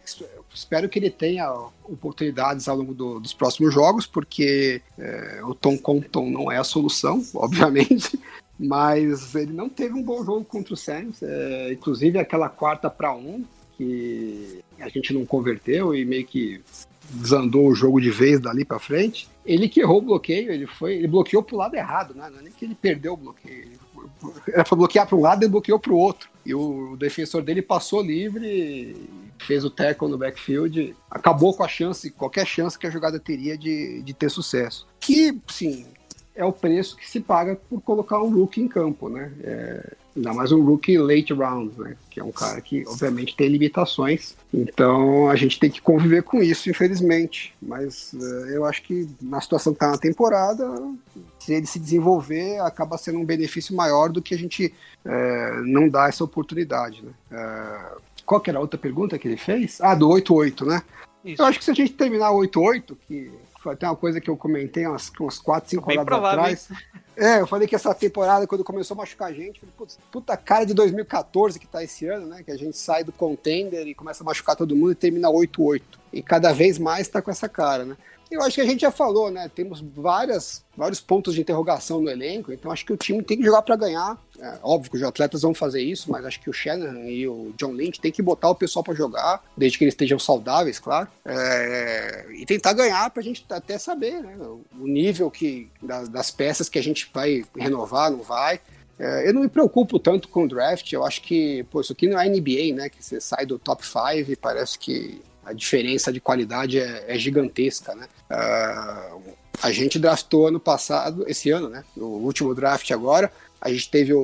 espero que ele tenha oportunidades ao longo do, dos próximos jogos, porque é, o Tom Compton não é a solução, obviamente, mas ele não teve um bom jogo contra o Saints, é, inclusive aquela quarta para um que a gente não converteu e meio que desandou o jogo de vez dali para frente. Ele que errou o bloqueio, ele foi, ele bloqueou pro lado errado, né? Não é nem que ele perdeu o bloqueio. Era para bloquear para um lado, ele bloqueou para o outro. E o defensor dele passou livre, fez o tackle no backfield, acabou com a chance, qualquer chance que a jogada teria de, de ter sucesso. Que, sim, é o preço que se paga por colocar um rookie em campo, né? É, Ainda mais um rookie late round, né? Que é um cara que, obviamente, tem limitações. Então a gente tem que conviver com isso, infelizmente. Mas uh, eu acho que na situação que está na temporada, se ele se desenvolver, acaba sendo um benefício maior do que a gente uh, não dar essa oportunidade, né? Uh, qual que era a outra pergunta que ele fez? Ah, do 8-8, né? Isso. Eu acho que se a gente terminar o 8-8, que foi até uma coisa que eu comentei umas, umas 4, 5 rodadas atrás. É, eu falei que essa temporada, quando começou a machucar a gente, falei, putz, puta cara de 2014 que tá esse ano, né? Que a gente sai do contender e começa a machucar todo mundo e termina 8-8. E cada vez mais tá com essa cara, né? Eu acho que a gente já falou, né? Temos várias, vários pontos de interrogação no elenco, então acho que o time tem que jogar para ganhar. É, óbvio que os atletas vão fazer isso, mas acho que o Shannon e o John Lynch tem que botar o pessoal para jogar, desde que eles estejam saudáveis, claro, é, e tentar ganhar para a gente até saber né, o nível que, das peças que a gente vai renovar, não vai. É, eu não me preocupo tanto com o draft, eu acho que, pô, isso aqui não é NBA, né? Que você sai do top 5 e parece que a diferença de qualidade é, é gigantesca, né? Uh, a gente draftou ano passado, esse ano, né? No último draft agora, a gente teve o,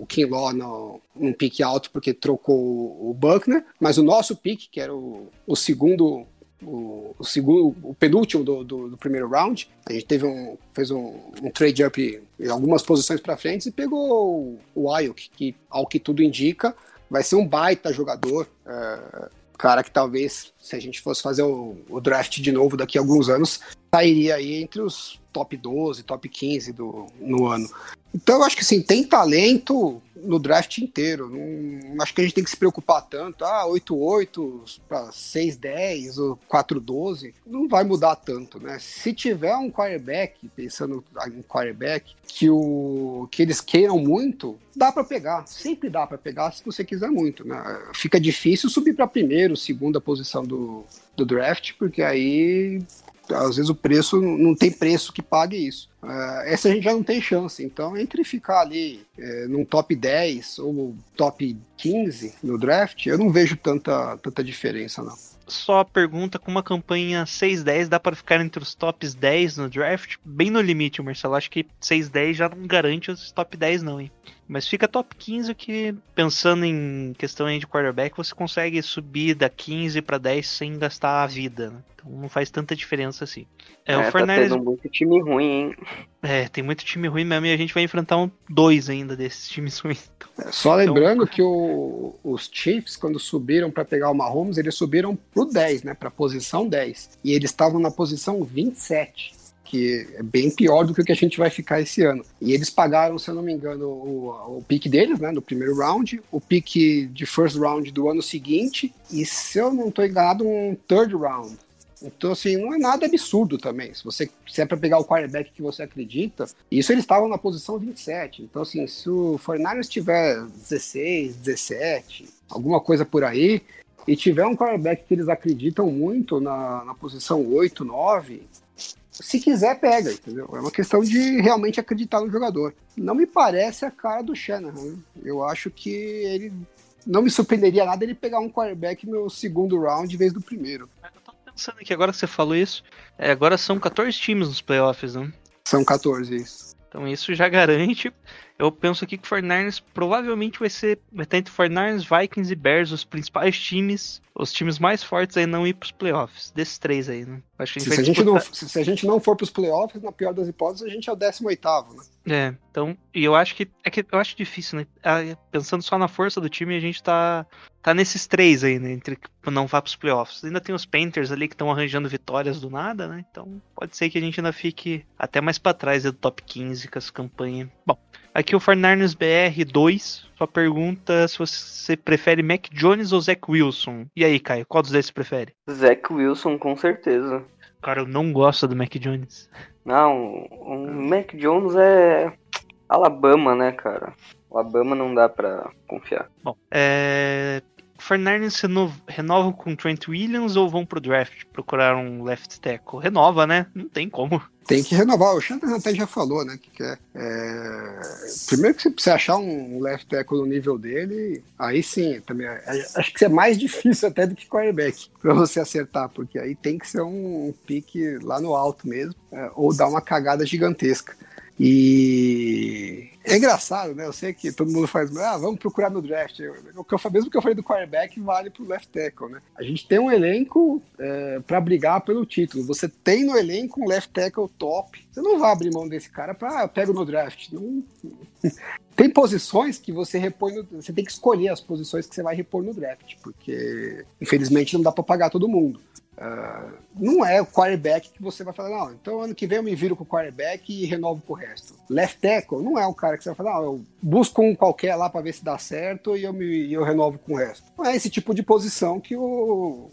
o Kinlaw no, num pique alto porque trocou o Buckner, mas o nosso pique, que era o, o segundo o, o, segundo, o penúltimo do, do, do, primeiro round. A gente teve um, fez um, um trade up em algumas posições para frente e pegou o Ayuk, que ao que tudo indica vai ser um baita jogador. Uh, cara que talvez, se a gente fosse fazer o, o, draft de novo daqui a alguns anos, sairia aí entre os top 12, top 15 do, no ano. Então eu acho que assim, tem talento no draft inteiro. Não, acho que a gente tem que se preocupar tanto. Ah, 8-8 para 6-10 ou 4-12. Não vai mudar tanto, né? Se tiver um quarterback, pensando em quarterback, que, o, que eles queiram muito, dá para pegar. Sempre dá para pegar se você quiser muito, né? Fica difícil subir para primeiro, segunda posição do, do draft, porque aí às vezes o preço não tem preço que pague isso. Uh, essa a gente já não tem chance. Então, entre ficar ali é, num top 10 ou top 15 no draft, eu não vejo tanta, tanta diferença, não. Só pergunta: com uma campanha 6-10, dá para ficar entre os tops 10 no draft? Bem no limite, Marcelo. Acho que 6-10 já não garante os top 10, não, hein? Mas fica top 15 que, pensando em questão de quarterback, você consegue subir da 15 para 10 sem gastar a vida. Né? Então não faz tanta diferença assim. É, é o Fernandes... tá tendo muito time ruim, hein? É, tem muito time ruim mesmo e a gente vai enfrentar um dois ainda desses times ruins. Então, é, só lembrando então... que o, os Chiefs, quando subiram para pegar o Mahomes, eles subiram pro 10, né? Pra posição 10. E eles estavam na posição 27 que é bem pior do que o que a gente vai ficar esse ano. E eles pagaram, se eu não me engano, o, o pique deles, né, no primeiro round, o pique de first round do ano seguinte, e se eu não estou enganado, um third round. Então, assim, não é nada absurdo também. Se você se é para pegar o quarterback que você acredita, isso eles estavam na posição 27. Então, assim, se o 49ers tiver 16, 17, alguma coisa por aí, e tiver um quarterback que eles acreditam muito na, na posição 8, 9, se quiser, pega, entendeu? É uma questão de realmente acreditar no jogador. Não me parece a cara do Shanahan. Eu acho que ele não me surpreenderia nada ele pegar um quarterback no segundo round em vez do primeiro. Eu tô pensando aqui, agora que você falou isso, é, agora são 14 times nos playoffs, né? São 14 isso. Então isso já garante. Eu penso aqui que o 49ers provavelmente vai ser. Vai estar entre 49ers, Vikings e Bears, os principais times, os times mais fortes aí não ir pros playoffs. Desses três aí, né? Acho que a gente Se, vai se a gente não, disputar- se, se a gente não for pros playoffs, na pior das hipóteses, a gente é o 18 né? É, então, e eu acho que é que eu acho difícil, né? Ah, Pensando só na força do time, a gente tá tá nesses três aí, né, entre que não vá pros playoffs. Ainda tem os Panthers ali que estão arranjando vitórias do nada, né? Então, pode ser que a gente ainda fique até mais pra trás do top 15 com essa campanha. Bom, aqui o 49ers BR 2, só pergunta se você prefere Mac Jones ou Zach Wilson. E aí, Caio, qual dos dois você prefere? Zach Wilson, com certeza. Cara, eu não gosto do Mac Jones. Não, o Mac Jones é Alabama, né, cara? Alabama não dá pra confiar. Bom, é. 49ers reno- renovam com Trent Williams ou vão pro draft procurar um left tackle? Renova, né? Não tem como. Tem que renovar. O Shannon até já falou, né? Que quer. É... Primeiro que você precisa achar um left tackle no nível dele, aí sim, também. é- Acho que é mais difícil até do que quarterback pra você acertar, porque aí tem que ser um pique lá no alto mesmo, é, ou dar uma cagada gigantesca. E é engraçado, né? Eu sei que todo mundo faz, ah, vamos procurar no draft. O que eu, mesmo que eu falei do quarterback vale pro left tackle, né? A gente tem um elenco é, para brigar pelo título. Você tem no elenco um left tackle top. Você não vai abrir mão desse cara para pego no draft. Não... Tem posições que você repõe no... Você tem que escolher as posições que você vai repor no draft, porque infelizmente não dá para pagar todo mundo. Ah, não é o quarterback que você vai falar, não, então ano que vem eu me viro com o quarterback e renovo pro resto. Left tackle não é o cara que você vai falar, não, eu busco um qualquer lá para ver se dá certo e eu, me, eu renovo com o resto. Não é esse tipo de posição que o,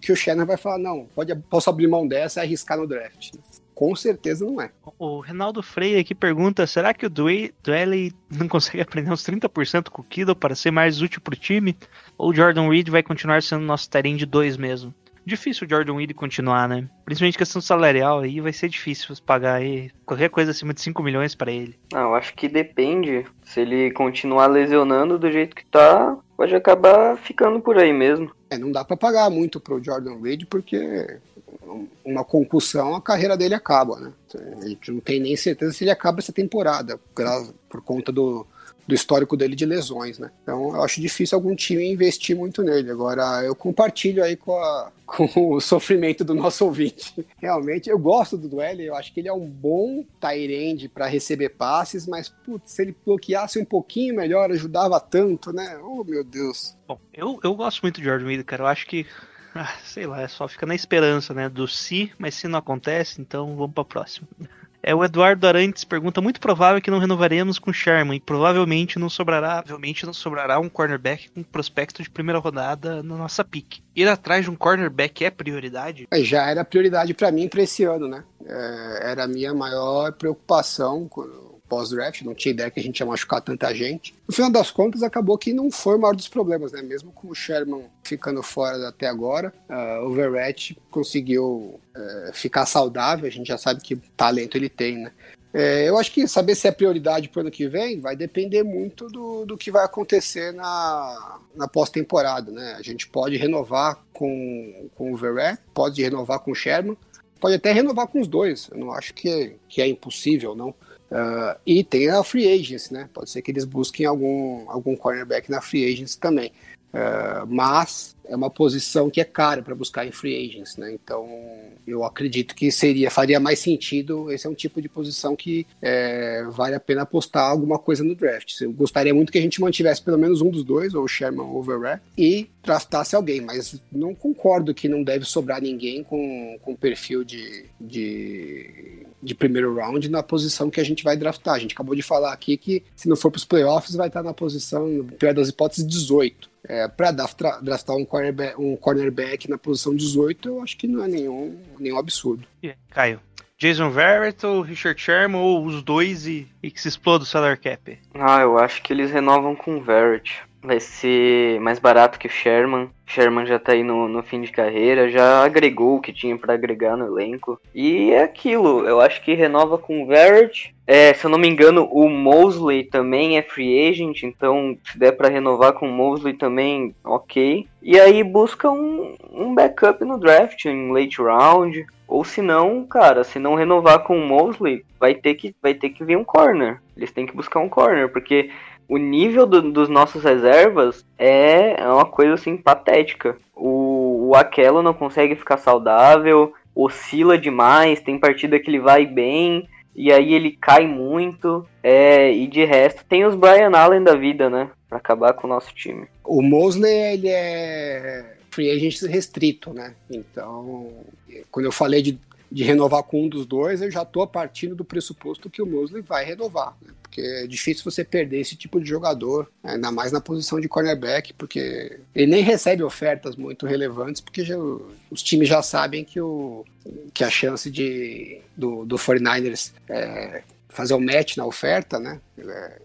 que o Shannon vai falar, não, pode, posso abrir mão dessa e arriscar no draft. Com certeza não é. O Renaldo Freire aqui pergunta: será que o Dwelly não consegue aprender uns 30% com o Kido para ser mais útil pro time? Ou o Jordan Reed vai continuar sendo nosso terem de dois mesmo? Difícil o Jordan Reed continuar, né? Principalmente questão salarial aí, vai ser difícil pagar aí qualquer coisa acima de 5 milhões para ele. Ah, eu acho que depende. Se ele continuar lesionando do jeito que tá, pode acabar ficando por aí mesmo. É, não dá para pagar muito pro Jordan Reed porque uma concussão a carreira dele acaba, né? A gente não tem nem certeza se ele acaba essa temporada por conta do, do histórico dele de lesões, né? Então eu acho difícil algum time investir muito nele. Agora eu compartilho aí com, a- com o sofrimento do nosso ouvinte. Realmente eu gosto do Duelle, eu acho que ele é um bom end para receber passes, mas putz, se ele bloqueasse um pouquinho melhor ajudava tanto, né? Oh meu Deus. Bom, eu, eu gosto muito de Jordan Reed, cara. Eu acho que, ah, sei lá, é só fica na esperança, né? Do se, mas se não acontece, então vamos pra próxima. É, o Eduardo Arantes pergunta: muito provável que não renovaremos com Sherman e provavelmente não sobrará, provavelmente não sobrará um cornerback com prospecto de primeira rodada na nossa pick. Ir atrás de um cornerback é prioridade? Mas já era prioridade para mim para esse ano, né? É, era a minha maior preocupação quando pós-draft, não tinha ideia que a gente ia machucar tanta gente. No final das contas, acabou que não foi o maior dos problemas, né? Mesmo com o Sherman ficando fora até agora, ah, o Verrett conseguiu eh, ficar saudável, a gente já sabe que talento ele tem, né? É, eu acho que saber se é prioridade para o ano que vem vai depender muito do, do que vai acontecer na, na pós-temporada, né? A gente pode renovar com, com o Verrett, pode renovar com o Sherman, pode até renovar com os dois. Eu não acho que, que é impossível, não. Ah, e tem a free agents, né? Pode ser que eles busquem algum, algum cornerback na free agents também. Ah, mas é uma posição que é cara para buscar em free agents, né? Então eu acredito que seria faria mais sentido. Esse é um tipo de posição que é, vale a pena apostar alguma coisa no draft. Eu gostaria muito que a gente mantivesse pelo menos um dos dois, ou Sherman ou o Verrett, e draftasse alguém, mas não concordo que não deve sobrar ninguém com, com perfil de, de, de primeiro round na posição que a gente vai draftar. A gente acabou de falar aqui que se não for para os playoffs, vai estar na posição, pior das hipóteses, 18. É, para draftar um cornerback, um cornerback na posição 18, eu acho que não é nenhum, nenhum absurdo. Aí, Caio. Jason Verrett ou Richard Sherman ou os dois e, e que se exploda o salary cap? Ah, eu acho que eles renovam com o Verrett. Vai ser mais barato que o Sherman. Sherman já tá aí no, no fim de carreira, já agregou o que tinha para agregar no elenco. E é aquilo, eu acho que renova com o Verrett. É, se eu não me engano, o Mosley também é free agent, então se der para renovar com o Mosley também, ok. E aí busca um, um backup no draft, em late round. Ou se não, cara, se não renovar com o Mosley, vai ter que, vai ter que vir um corner. Eles têm que buscar um corner, porque o nível do, dos nossos reservas é, é uma coisa assim patética. O, o Aquelo não consegue ficar saudável, oscila demais, tem partida que ele vai bem, e aí ele cai muito. É, e de resto tem os Brian Allen da vida, né? Pra acabar com o nosso time. O Mosley, ele é free agent restrito, né? Então, quando eu falei de, de renovar com um dos dois, eu já tô partindo do pressuposto que o Mosley vai renovar, né? porque é difícil você perder esse tipo de jogador, ainda mais na posição de cornerback, porque ele nem recebe ofertas muito relevantes, porque já, os times já sabem que, o, que a chance de, do, do 49ers é, fazer o match na oferta, né? É,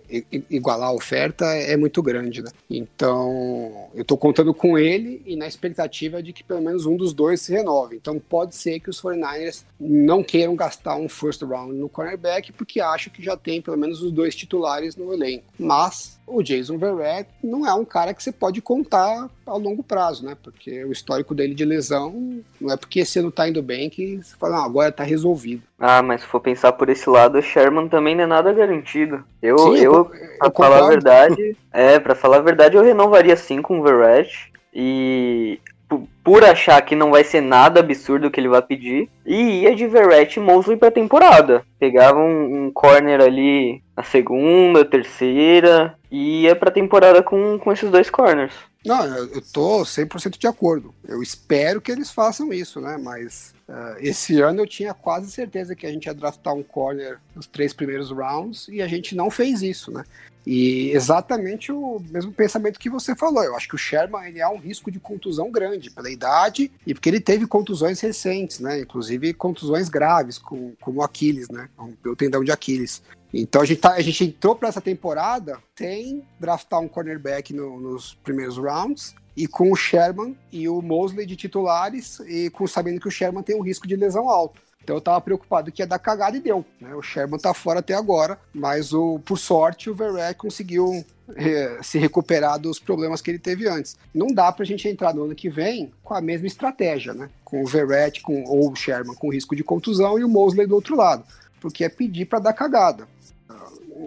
igualar a oferta é muito grande, né? Então, eu estou contando com ele e na expectativa de que pelo menos um dos dois se renove. Então, pode ser que os 49ers não queiram gastar um first round no cornerback porque acham que já tem pelo menos os dois titulares no elenco. Mas o Jason Verrett não é um cara que você pode contar a longo prazo, né? Porque o histórico dele de lesão não é porque esse ano tá indo bem que você fala, não, agora tá resolvido. Ah, mas se for pensar por esse lado, o Sherman também não é nada garantido. Eu, sim, eu, eu, pra eu falar a verdade, é, para falar a verdade, eu renovaria sim com o Verrett. E por achar que não vai ser nada absurdo que ele vai pedir, e ia de Verrett e Mosley pra temporada. Pegava um, um, corner ali na segunda, terceira, e ia pra temporada com, com esses dois corners. Não, eu, tô 100% de acordo. Eu espero que eles façam isso, né? Mas uh, esse ano eu tinha quase certeza que a gente ia draftar um corner nos três primeiros rounds e a gente não fez isso, né? E exatamente o mesmo pensamento que você falou. Eu acho que o Sherman ele é um risco de contusão grande pela idade e porque ele teve contusões recentes, né? Inclusive contusões graves, como, como o Aquiles, né? O tendão de Aquiles. Então a gente, tá, a gente entrou para essa temporada sem draftar um cornerback no, nos primeiros rounds e com o Sherman e o Mosley de titulares e com sabendo que o Sherman tem um risco de lesão alto. Então eu tava preocupado que ia dar cagada e deu. Né? O Sherman tá fora até agora, mas o, por sorte o Verrett conseguiu é, se recuperar dos problemas que ele teve antes. Não dá pra gente entrar no ano que vem com a mesma estratégia, né? Com o Verrett com, ou o Sherman com risco de contusão e o Mosley do outro lado. Porque é pedir para dar cagada.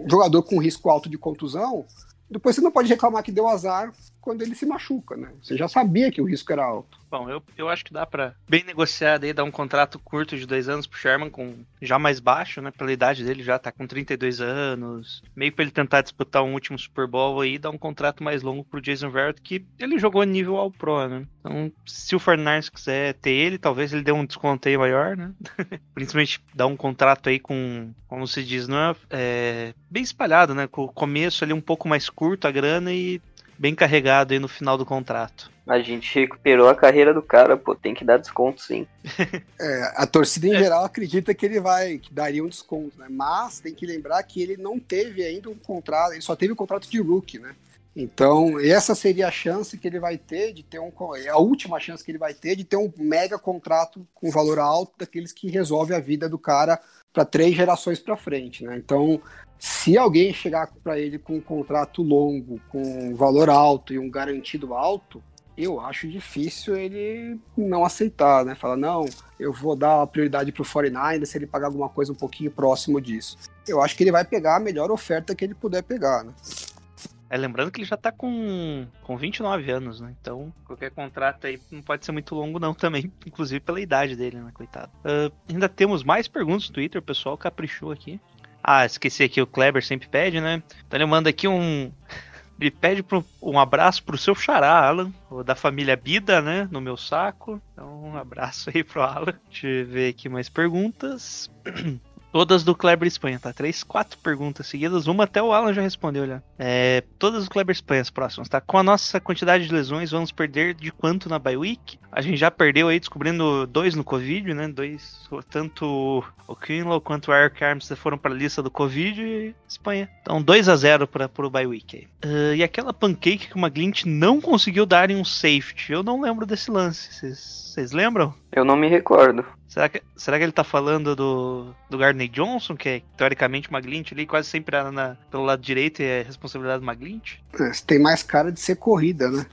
Jogador com risco alto de contusão, depois você não pode reclamar que deu azar quando ele se machuca, né? Você já sabia que o risco era alto. Bom, eu, eu acho que dá para bem negociado aí, dar um contrato curto de dois anos pro Sherman, com já mais baixo, né? Pela idade dele, já tá com 32 anos. Meio pra ele tentar disputar um último Super Bowl aí, dar um contrato mais longo pro Jason Verrett, que ele jogou nível ao Pro, né? Então, se o Fernandes quiser ter ele, talvez ele dê um desconto aí maior, né? Principalmente dar um contrato aí com, como se diz, não é, é bem espalhado, né? Com o começo ali um pouco mais curto a grana e bem carregado aí no final do contrato. A gente recuperou a carreira do cara, pô, tem que dar desconto sim. É, a torcida em é. geral acredita que ele vai, que daria um desconto, né? Mas tem que lembrar que ele não teve ainda um contrato, ele só teve um contrato de rookie, né? Então, essa seria a chance que ele vai ter de ter um. É a última chance que ele vai ter de ter um mega contrato com valor alto, daqueles que resolve a vida do cara para três gerações para frente, né? Então, se alguém chegar para ele com um contrato longo, com valor alto e um garantido alto, eu acho difícil ele não aceitar, né? Falar, não, eu vou dar a prioridade pro 49 se ele pagar alguma coisa um pouquinho próximo disso. Eu acho que ele vai pegar a melhor oferta que ele puder pegar, né? É, lembrando que ele já tá com, com 29 anos, né? Então, qualquer contrato aí não pode ser muito longo, não, também. Inclusive pela idade dele, né? Coitado. Uh, ainda temos mais perguntas no Twitter, o pessoal caprichou aqui. Ah, esqueci aqui, o Kleber sempre pede, né? Então ele manda aqui um. Ele pede pro, um abraço pro seu xará, Alan, da família Bida, né? No meu saco. Então, um abraço aí pro Alan. Deixa eu ver aqui mais perguntas. Todas do Kleber Espanha, tá? Três, quatro perguntas seguidas. Uma até o Alan já respondeu já. É, todas do Kleber Espanha, as próximas, tá? Com a nossa quantidade de lesões, vamos perder de quanto na bye week? A gente já perdeu aí, descobrindo dois no Covid, né? Dois, tanto o Kinlow quanto o Eric Armstead foram pra lista do Covid e Espanha. Então 2 a 0 para pro bye week aí. Uh, e aquela pancake que uma Glint não conseguiu dar em um safety. Eu não lembro desse lance. Vocês lembram? Eu não me recordo. Será que, será que ele tá falando do, do Gardner Johnson, que é teoricamente uma glint ali, quase sempre na, na, pelo lado direito e é responsabilidade de uma glint? É, tem mais cara de ser corrida, né?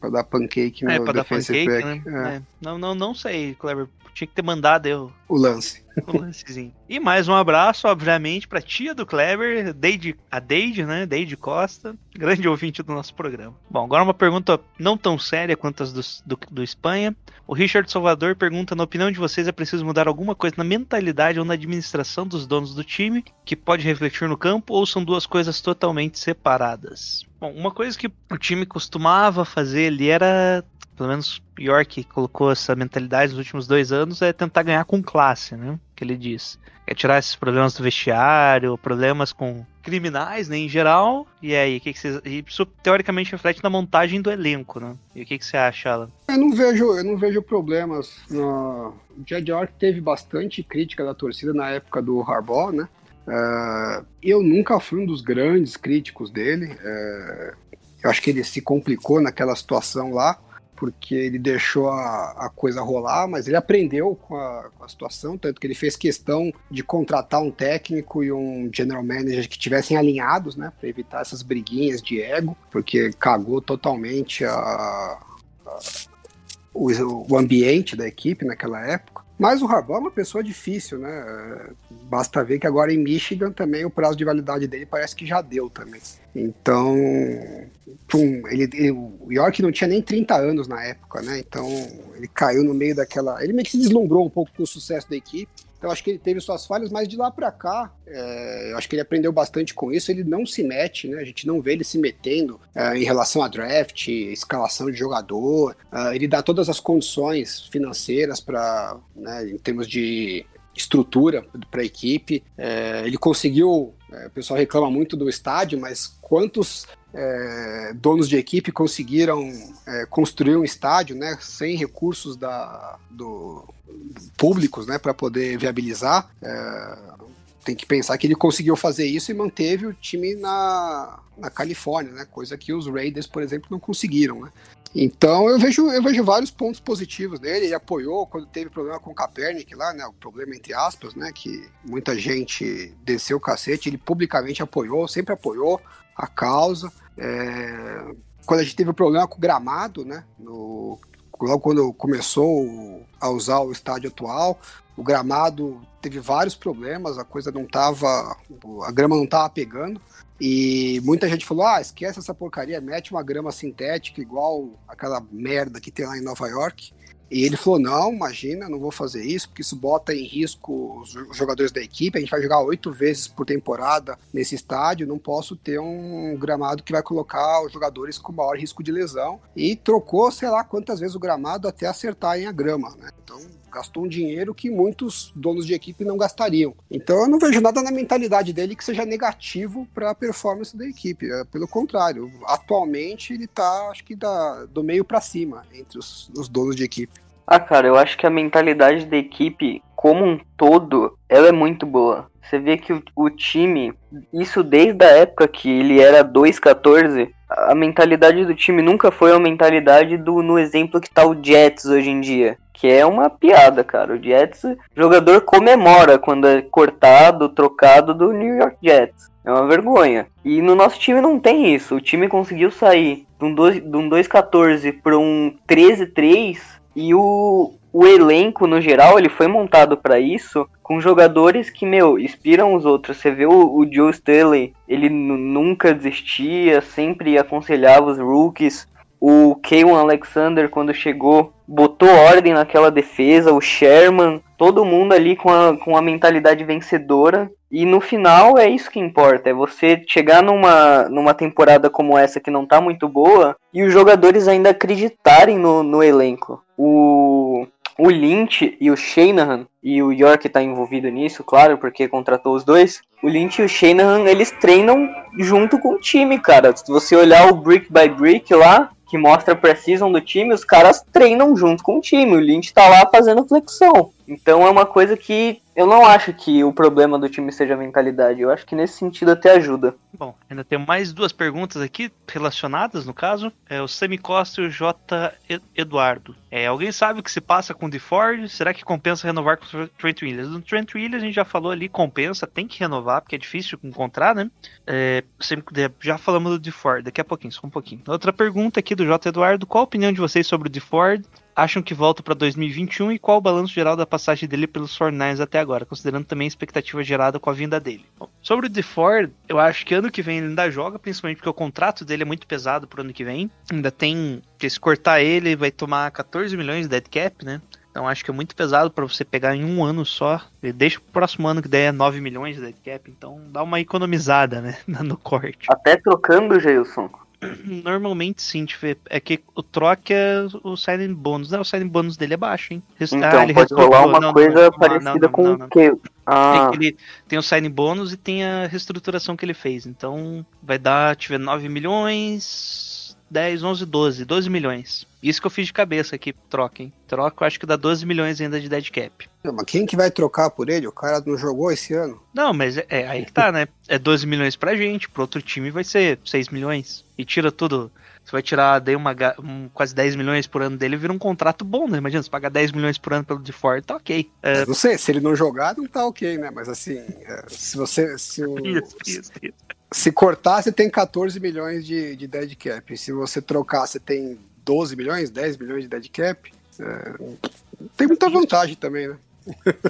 Pra dar pancake no É, pra dar pancake, né? É, É. Não, não, não sei, Kleber. Tinha que ter mandado eu O lance. um lancezinho. E mais um abraço, obviamente, pra tia do Kleber, Deide, a Deide, né? Deide Costa, grande ouvinte do nosso programa. Bom, agora uma pergunta não tão séria quanto as do, do, do Espanha. O Richard Salvador pergunta: na opinião de vocês, é preciso mudar alguma coisa na mentalidade ou na administração dos donos do time que pode refletir no campo, ou são duas coisas totalmente separadas? Bom, uma coisa que o time costumava fazer ali era pelo menos York colocou essa mentalidade nos últimos dois anos, é tentar ganhar com classe, né? Que ele diz. É tirar esses problemas do vestiário, problemas com criminais, né, em geral. E aí, que, que Isso teoricamente reflete na montagem do elenco, né? E o que, que você acha, Alan? Eu não vejo, eu não vejo problemas. No... O Jed York teve bastante crítica da torcida na época do Harbaugh, né? É, eu nunca fui um dos grandes críticos dele. É, eu acho que ele se complicou naquela situação lá, porque ele deixou a, a coisa rolar, mas ele aprendeu com a, com a situação, tanto que ele fez questão de contratar um técnico e um general manager que tivessem alinhados, né, para evitar essas briguinhas de ego, porque cagou totalmente a, a- o, o ambiente da equipe naquela época. Mas o Harbaugh é uma pessoa difícil, né? Basta ver que agora em Michigan também o prazo de validade dele parece que já deu também. Então, pum, ele, ele- o York não tinha nem 30 anos na época, né? Então ele caiu no meio daquela. Ele meio que se deslumbrou um pouco com o sucesso da equipe. Então acho que ele teve suas falhas, mas de lá pra cá, é, eu acho que ele aprendeu bastante com isso. Ele não se mete, né? A gente não vê ele se metendo é, em relação a draft, escalação de jogador. Ah, ele dá todas as condições financeiras para, né, em termos de estrutura para a equipe. É, ele conseguiu. é, o pessoal reclama muito do estádio, mas quantos é, donos de equipe conseguiram é, construir um estádio, né, sem recursos da, do, públicos, né, para poder viabilizar? É, tem que pensar que ele conseguiu fazer isso e manteve o time na, na Califórnia, né, coisa que os Raiders, por exemplo, não conseguiram, né? Então eu vejo, eu vejo vários pontos positivos dele. Ele apoiou quando teve problema com o Kaepernick lá, né? O problema entre aspas, né? Que muita gente desceu o cacete. Ele publicamente apoiou, sempre apoiou a causa. É, Quando a gente teve o problema com o gramado, né? No... Logo quando começou a usar o estádio atual, o gramado teve vários problemas, a coisa não tava. A grama não tava pegando. E muita gente falou: ah, esquece essa porcaria, mete uma grama sintética igual aquela merda que tem lá em Nova York. E ele falou: não, imagina, não vou fazer isso, porque isso bota em risco os jo- jogadores da equipe. A gente vai jogar oito vezes por temporada nesse estádio, não posso ter um gramado que vai colocar os jogadores com maior risco de lesão. E trocou, sei lá quantas vezes o gramado até acertarem a grama, né? Então gastou um dinheiro que muitos donos de equipe não gastariam. Então eu não vejo nada na mentalidade dele que seja negativo para a performance da equipe. É, pelo contrário, atualmente ele tá, acho que da, do meio para cima entre os, os donos de equipe. Ah, cara, eu acho que a mentalidade da equipe como um todo, ela é muito boa. Você vê que o, o time, isso desde a época que ele era 2-14, a mentalidade do time nunca foi a mentalidade do no exemplo que tá o Jets hoje em dia. Que é uma piada, cara. O Jets, jogador comemora quando é cortado, trocado do New York Jets. É uma vergonha. E no nosso time não tem isso. O time conseguiu sair de 2 de um 2-14 para um 13-3 e o, o elenco, no geral, ele foi montado para isso com jogadores que, meu, inspiram os outros. Você vê o, o Joe Staley, ele nu- nunca desistia, sempre aconselhava os rookies. O Kaywan Alexander, quando chegou, botou ordem naquela defesa. O Sherman, todo mundo ali com a, com a mentalidade vencedora. E no final é isso que importa, é você chegar numa, numa temporada como essa que não tá muito boa e os jogadores ainda acreditarem no, no elenco. O, o Lynch e o Shanahan, e o York tá envolvido nisso, claro, porque contratou os dois. O Lynch e o Shanahan, eles treinam junto com o time, cara. Se você olhar o Brick by Brick lá, que mostra a precisão do time, os caras treinam junto com o time. O Lynch tá lá fazendo flexão. Então é uma coisa que eu não acho que o problema do time seja a mentalidade. Eu acho que nesse sentido até ajuda. Bom, ainda tem mais duas perguntas aqui relacionadas, no caso. É o Semi Costa e o J. Eduardo. É, alguém sabe o que se passa com o DeFord? Será que compensa renovar com o Trent Williams? No Trent Williams a gente já falou ali, compensa, tem que renovar, porque é difícil encontrar, né? É, já falamos do DeFord, daqui a pouquinho, só um pouquinho. Outra pergunta aqui do J. Eduardo. Qual a opinião de vocês sobre o DeFord? Acham que volta para 2021 e qual o balanço geral da passagem dele pelos 49ers até agora, considerando também a expectativa gerada com a vinda dele. Bom, sobre o DeFord, eu acho que ano que vem ele ainda joga, principalmente porque o contrato dele é muito pesado pro ano que vem. Ainda tem que se cortar ele, vai tomar 14 milhões de dead cap, né? Então acho que é muito pesado para você pegar em um ano só. E deixa pro próximo ano que der 9 milhões de dead cap. Então dá uma economizada, né? No corte. Até trocando, Geilson. Normalmente sim, é que o troque é o signing bônus. Não, o signing bônus dele é baixo, hein? Então, ah, pode rolar uma não, coisa não, parecida não, com o que... Ah. Tem, ele, tem o signing bônus e tem a reestruturação que ele fez. Então, vai dar, tiver 9 milhões, 10, 11, 12. 12 milhões. Isso que eu fiz de cabeça aqui, troca, hein? Troca, eu acho que dá 12 milhões ainda de dead cap. Não, mas quem que vai trocar por ele? O cara não jogou esse ano? Não, mas é, é aí que tá, né? É 12 milhões pra gente, pro outro time vai ser 6 milhões. E tira tudo. Você vai tirar daí uma, um, quase 10 milhões por ano dele, vira um contrato bom, né? Imagina, você pagar 10 milhões por ano pelo DeFord, tá ok. É... Não sei, se ele não jogar, não tá ok, né? Mas assim, é, se você. Se, o, isso, isso, isso. Se cortar, você tem 14 milhões de, de dead cap. Se você trocar, você tem 12 milhões, 10 milhões de dead cap. É, tem muita vantagem também, né?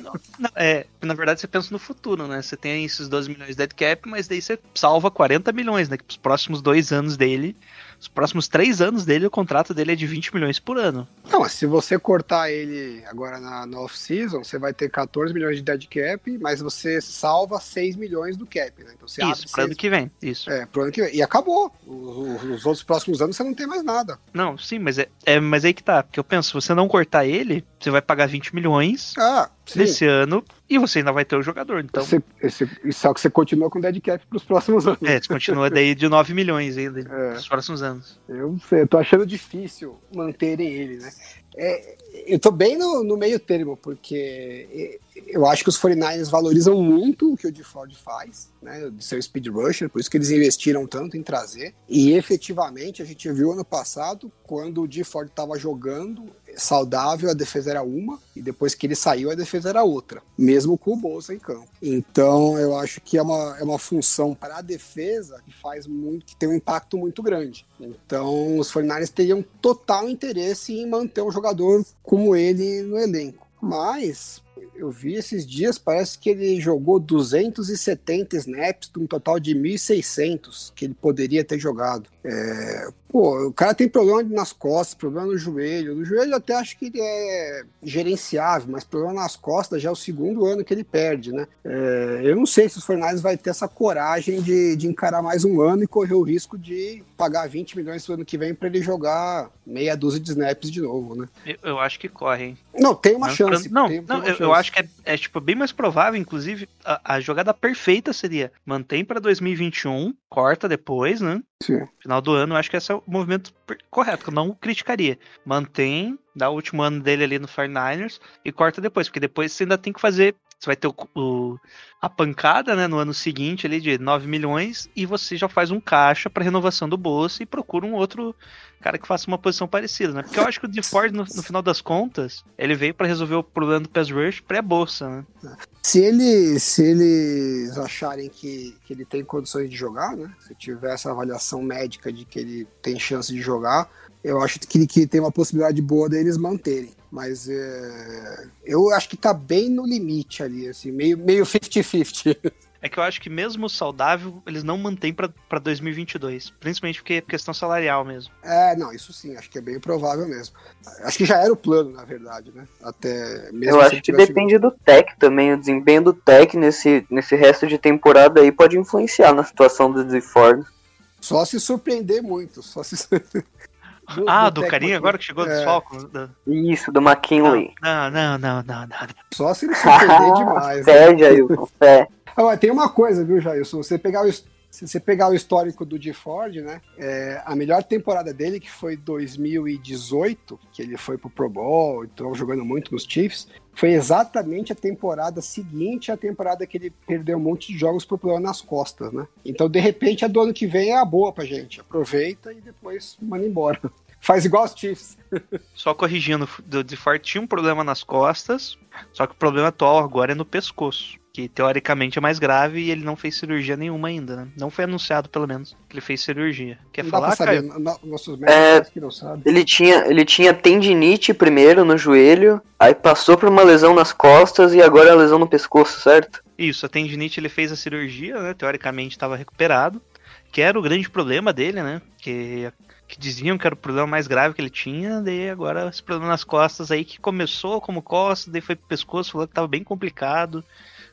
Não, não, é, na verdade você pensa no futuro, né? Você tem esses 12 milhões de dead cap, mas daí você salva 40 milhões, né? Que os próximos dois anos dele os próximos três anos dele, o contrato dele é de 20 milhões por ano. Não, mas se você cortar ele agora na, na off-season, você vai ter 14 milhões de dead cap, mas você salva 6 milhões do cap, né? Então você isso, pro ano que vem, isso. É, pro ano que vem. E acabou. Os, os, outros próximos anos você não tem mais nada. Não, sim, mas é, é mas aí que tá. Porque eu penso, se você não cortar ele, você vai pagar 20 milhões ah, nesse ano e você ainda vai ter o jogador. Então... Esse, esse, só que você continua com dead cap pros próximos anos. É, você continua daí de 9 milhões ainda é. nos próximos anos. Eu sei, eu tô achando difícil manterem ele, né? É, eu tô bem no, no, meio termo, porque eu acho que os 49ers valorizam muito o que o DeFord faz, né, de ser speed rusher, por isso que eles investiram tanto em trazer. E efetivamente a gente viu ano passado, quando o DeFord estava jogando, saudável, a defesa era uma, e depois que ele saiu, a defesa era outra, mesmo com o Bolsa em campo. Então, eu acho que é uma, é uma função para a defesa que faz muito, que tem um impacto muito grande. Então, os 49 teriam total interesse em manter um jogador como ele no elenco. Mas, eu vi esses dias, parece que ele jogou 270 snaps, um total de 1.600 que ele poderia ter jogado. É, pô, o cara tem problema nas costas, problema no joelho. No joelho eu até acho que ele é gerenciável, mas problema nas costas já é o segundo ano que ele perde, né? É, eu não sei se os Fornais vai ter essa coragem de, de encarar mais um ano e correr o risco de pagar 20 milhões no ano que vem para ele jogar meia dúzia de snaps de novo, né? Eu, eu acho que corre, hein? Não, tem uma chance. Não, tem, não, tem eu, chance. eu, acho que é, é, tipo bem mais provável, inclusive, a, a jogada perfeita seria mantém para 2021, corta depois, né? Sim. Final do ano, eu acho que esse é o movimento correto, que eu não criticaria. Mantém, dá o último ano dele ali no 49ers e corta depois, porque depois você ainda tem que fazer. Você vai ter o, o a pancada né, no ano seguinte ali de 9 milhões e você já faz um caixa para renovação do bolso e procura um outro cara que faça uma posição parecida, né? Porque eu acho que o DeFord, no, no final das contas, ele veio para resolver o problema do pass rush pré-bolsa, né? Se, ele, se eles acharem que, que ele tem condições de jogar, né? Se tiver essa avaliação médica de que ele tem chance de jogar, eu acho que, que tem uma possibilidade boa deles manterem. Mas é, eu acho que tá bem no limite ali, assim, meio 50-50. Meio é que eu acho que mesmo saudável, eles não mantêm para 2022. Principalmente porque é questão salarial mesmo. É, não, isso sim, acho que é bem provável mesmo. Acho que já era o plano, na verdade, né? Até mesmo Eu acho que depende do Tech também. O desempenho do Tech nesse, nesse resto de temporada aí pode influenciar na situação do Ford. Só se surpreender muito, só se do- Ah, do do carinha agora que chegou dos É, Falcons. Da- Isso, do McKinley. Não, não, não, não, não. Só se ele surpreender demais. né? Fé, Jailson, fé. Agora, tem uma coisa, viu, Jailson? Você pegar o, se você pegar o histórico do de Ford, né? é, a melhor temporada dele, que foi 2018, que ele foi pro Pro Bowl, então jogando muito nos Chiefs, foi exatamente a temporada seguinte à temporada que ele perdeu um monte de jogos por problema nas costas, né? Então, de repente, a do ano que vem é a boa pra gente. Aproveita e depois manda embora. Faz igual os Chiefs. Só corrigindo, o DeFort tinha um problema nas costas, só que o problema atual agora é no pescoço, que teoricamente é mais grave e ele não fez cirurgia nenhuma ainda, né? Não foi anunciado, pelo menos, que ele fez cirurgia. Quer não falar, no- Nossos médicos É. parece que não sabem. Ele tinha, ele tinha tendinite primeiro no joelho, aí passou por uma lesão nas costas e agora é a lesão no pescoço, certo? Isso, a tendinite ele fez a cirurgia, né? Teoricamente estava recuperado, que era o grande problema dele, né? Que, que diziam que era o problema mais grave que ele tinha, daí agora esse problema nas costas aí que começou como costas, daí foi pro pescoço, falou que tava bem complicado.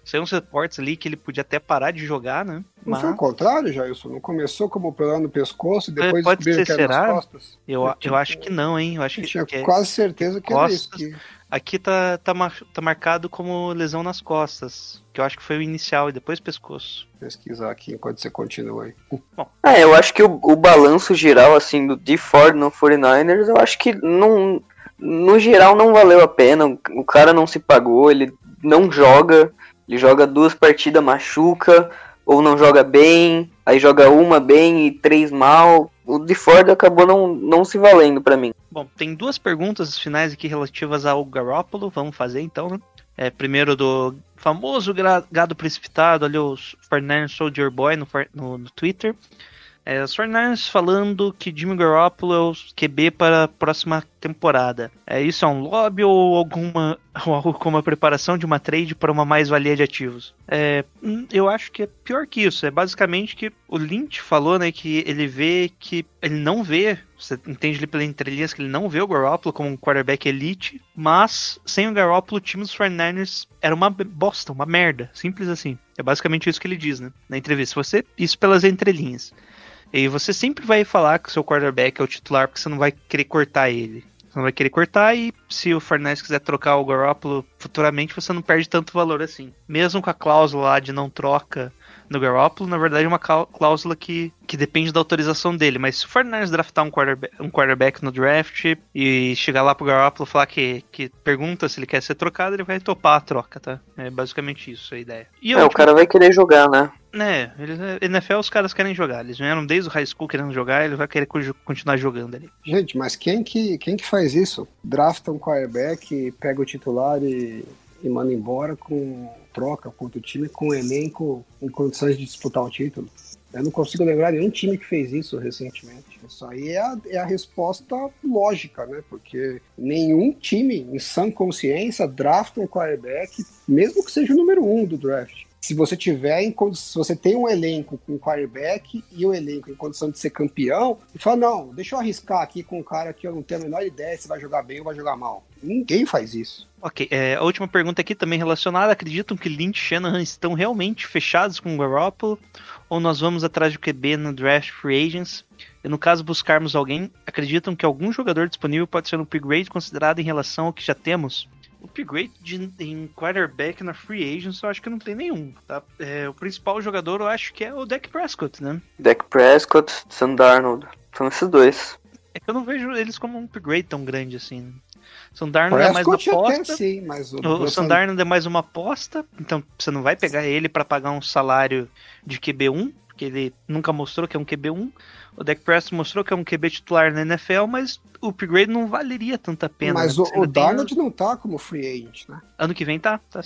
Saiu uns reportes ali que ele podia até parar de jogar, né? Não foi o Mas contrário, Jailson? Não começou como problema no pescoço e depois Pode descobriram ser, que era nas será? costas? eu, eu acho que não, hein? Eu acho Eu que, tinha que é- quase certeza que era isso. costas. Que... aqui tá, tá, tá marcado como lesão nas costas, que eu acho que foi o inicial e depois pescoço. Pesquisar aqui enquanto você continua aí. É, eu acho que o, o balanço geral, assim, do de Ford no 49ers, eu acho que não, no geral não valeu a pena. O, cara não se pagou, ele não joga, ele joga duas partidas, machuca, ou não joga bem, aí joga uma bem e três mal. O de Ford acabou não, não se valendo pra mim. Bom, tem duas perguntas finais aqui relativas ao Garoppolo, vamos fazer então, né? É, primeiro do famoso gado precipitado, ali o 49 Soldier Boy no, no, no Twitter. É, os 49 falando que Jimmy Garoppolo é o QB para a próxima temporada. É, isso é um lobby ou alguma ou algo como a preparação de uma trade para uma mais-valia de ativos? É, hum, eu acho que é pior que isso. É basicamente que o Lynch falou, né, que ele vê que ele não vê, você entende ali pelas entrelinhas que ele não vê o Garoppolo como um quarterback elite, mas sem o Garoppolo o time dos 49ers era uma bosta, uma merda, simples assim. É basicamente isso que ele diz, né, na entrevista. Você isso pelas entrelinhas. E você sempre vai falar que o seu quarterback é o titular porque você não vai querer cortar ele. Você não vai querer cortar e se o Fernandes quiser trocar o Garoppolo futuramente, você não perde tanto valor assim. Mesmo com a cláusula lá de não troca no Garoppolo, na verdade é uma clá- cláusula que, que depende da autorização dele. Mas se o Fernandes draftar um quarterback, um quarterback no draft e chegar lá pro Garoppolo falar que, que pergunta se ele quer ser trocado, ele vai topar a troca, tá? É basicamente isso a ideia. E É, o última cara vai querer jogar, né? Né, eles, NFL os caras querem jogar. Eles vieram desde o high school querendo jogar, ele vai querer co- continuar jogando ali. Gente, mas quem que, quem que faz isso? Drafta um quarterback, pega o titular e, e manda embora com troca contra o time com o elenco em condições de disputar o título. Eu não consigo lembrar nenhum time que fez isso recentemente. Isso aí é a, é a resposta lógica, né? Porque nenhum time, em sã consciência, drafta um quarterback, mesmo que seja o número um do draft. Se você tiver em se você tem um elenco com quarterback e o elenco em condição de ser campeão, e fala, não, deixa eu arriscar aqui com um cara que eu não tenho a menor ideia se vai jogar bem ou vai jogar mal. Ninguém faz isso. Ok, é, a última pergunta aqui também relacionada. Acreditam que Lynch e Shanahan estão realmente fechados com o Garoppolo? Ou nós vamos atrás de QB no draft free agents? E no caso buscarmos alguém, acreditam que algum jogador disponível pode ser um upgrade considerado em relação ao que já temos? Upgrade de, em quarterback na free agents eu acho que não tem nenhum, tá? É, o principal jogador eu acho que é o Dak Prescott, né? Dak Prescott, Sam Darnold. São esses dois. É que eu não vejo eles como um upgrade tão grande assim. né? São Darnold é mais uma aposta. sim, mas o, O, o Sandarno é mais uma aposta, então você não vai pegar ele pra pagar um salário de QB1, porque ele nunca mostrou que é um QB1. O Dak Prescott mostrou que é um QB titular na NFL, mas o upgrade não valeria tanta pena. Mas né? o, o ainda tem- Darnold não tá como free agent, né? Ano que vem tá, tá-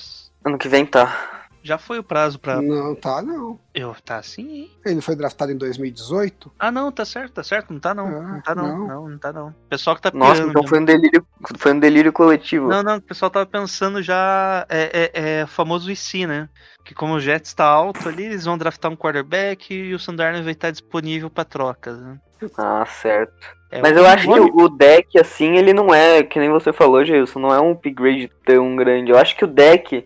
Ano que vem tá. Já foi o prazo pra. Não tá, não. Eu, tá sim, hein? Ele foi draftado em 2018. Ah, não, tá certo, tá certo. Não tá não. Ah, não tá não. não. Não, não tá não. O pessoal que tá Nossa, pirando então foi um delírio, foi um delírio coletivo. Não, não, o pessoal tava pensando já. É, é, é o famoso IC, né? Que como o Jets tá alto ali, eles vão draftar um quarterback e o Sandarno vai estar disponível pra trocas, né? Ah, certo. É, Mas eu acho que o o deck, assim, ele não é, que nem você falou, Gilson, não é um upgrade tão grande. Eu acho que o deck,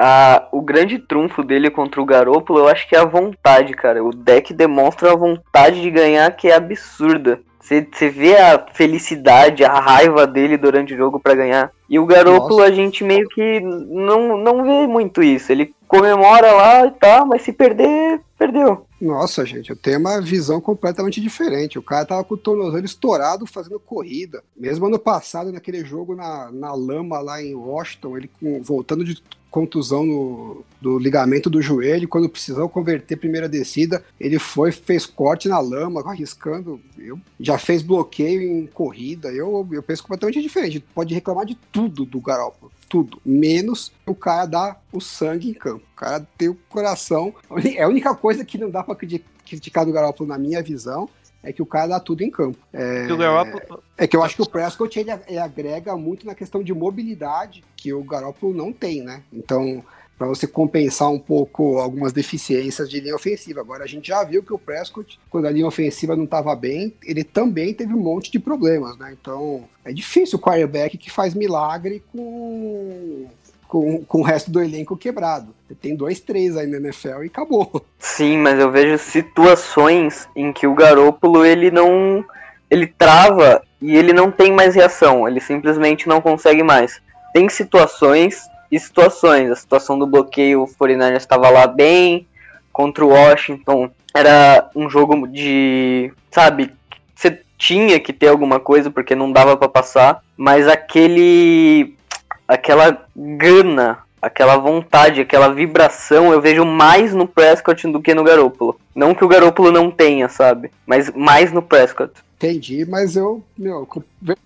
a, o grande trunfo dele contra o Garoppolo, eu acho que é a vontade, cara. O deck demonstra a vontade de ganhar que é absurda. Você, vê a felicidade, a raiva dele durante o jogo pra ganhar. E o Garoppolo Nossa. a gente meio que não, não vê muito isso. Ele comemora lá e tal, mas se perder, perdeu. Nossa, gente, eu tenho uma visão completamente diferente. O cara tava com o tornozelo estourado fazendo corrida. Mesmo ano passado, naquele jogo na, na lama lá em Washington, ele com- voltando de contusão no, do ligamento do joelho, quando precisou converter primeira descida, ele foi, fez corte na lama, arriscando. Eu, já fez bloqueio em corrida. Eu, eu penso completamente diferente. Pode reclamar de tudo do Garoppolo. Tudo. Menos o cara dar o sangue em campo. O cara tem o coração. É a única coisa que não dá pra criti- criticar do Garoppolo, na minha visão, é que o cara dá tudo em campo. É, Que Garoppolo, é que eu acho que o Prescott ele, ele agrega muito na questão de mobilidade que o Garoppolo não tem, né? Então, para você compensar um pouco algumas deficiências de linha ofensiva. Agora, a gente já viu que o Prescott, quando a linha ofensiva não estava bem, ele também teve um monte de problemas, né? Então, é difícil o quarterback que faz milagre com, com, com o resto do elenco quebrado. Tem dois, três aí na NFL e acabou. Sim, mas eu vejo situações em que o Garoppolo ele não. ele trava e ele não tem mais reação, ele simplesmente não consegue mais. Tem situações e situações. A situação do bloqueio, o 49ers estava lá bem, contra o Washington era um jogo de. sabe? Você tinha que ter alguma coisa porque não dava para passar, mas aquele. aquela gana aquela vontade, aquela vibração, eu vejo mais no Prescott do que no Garoppolo. Não que o Garoppolo não tenha, sabe? Mas mais no Prescott. Entendi, mas eu, meu,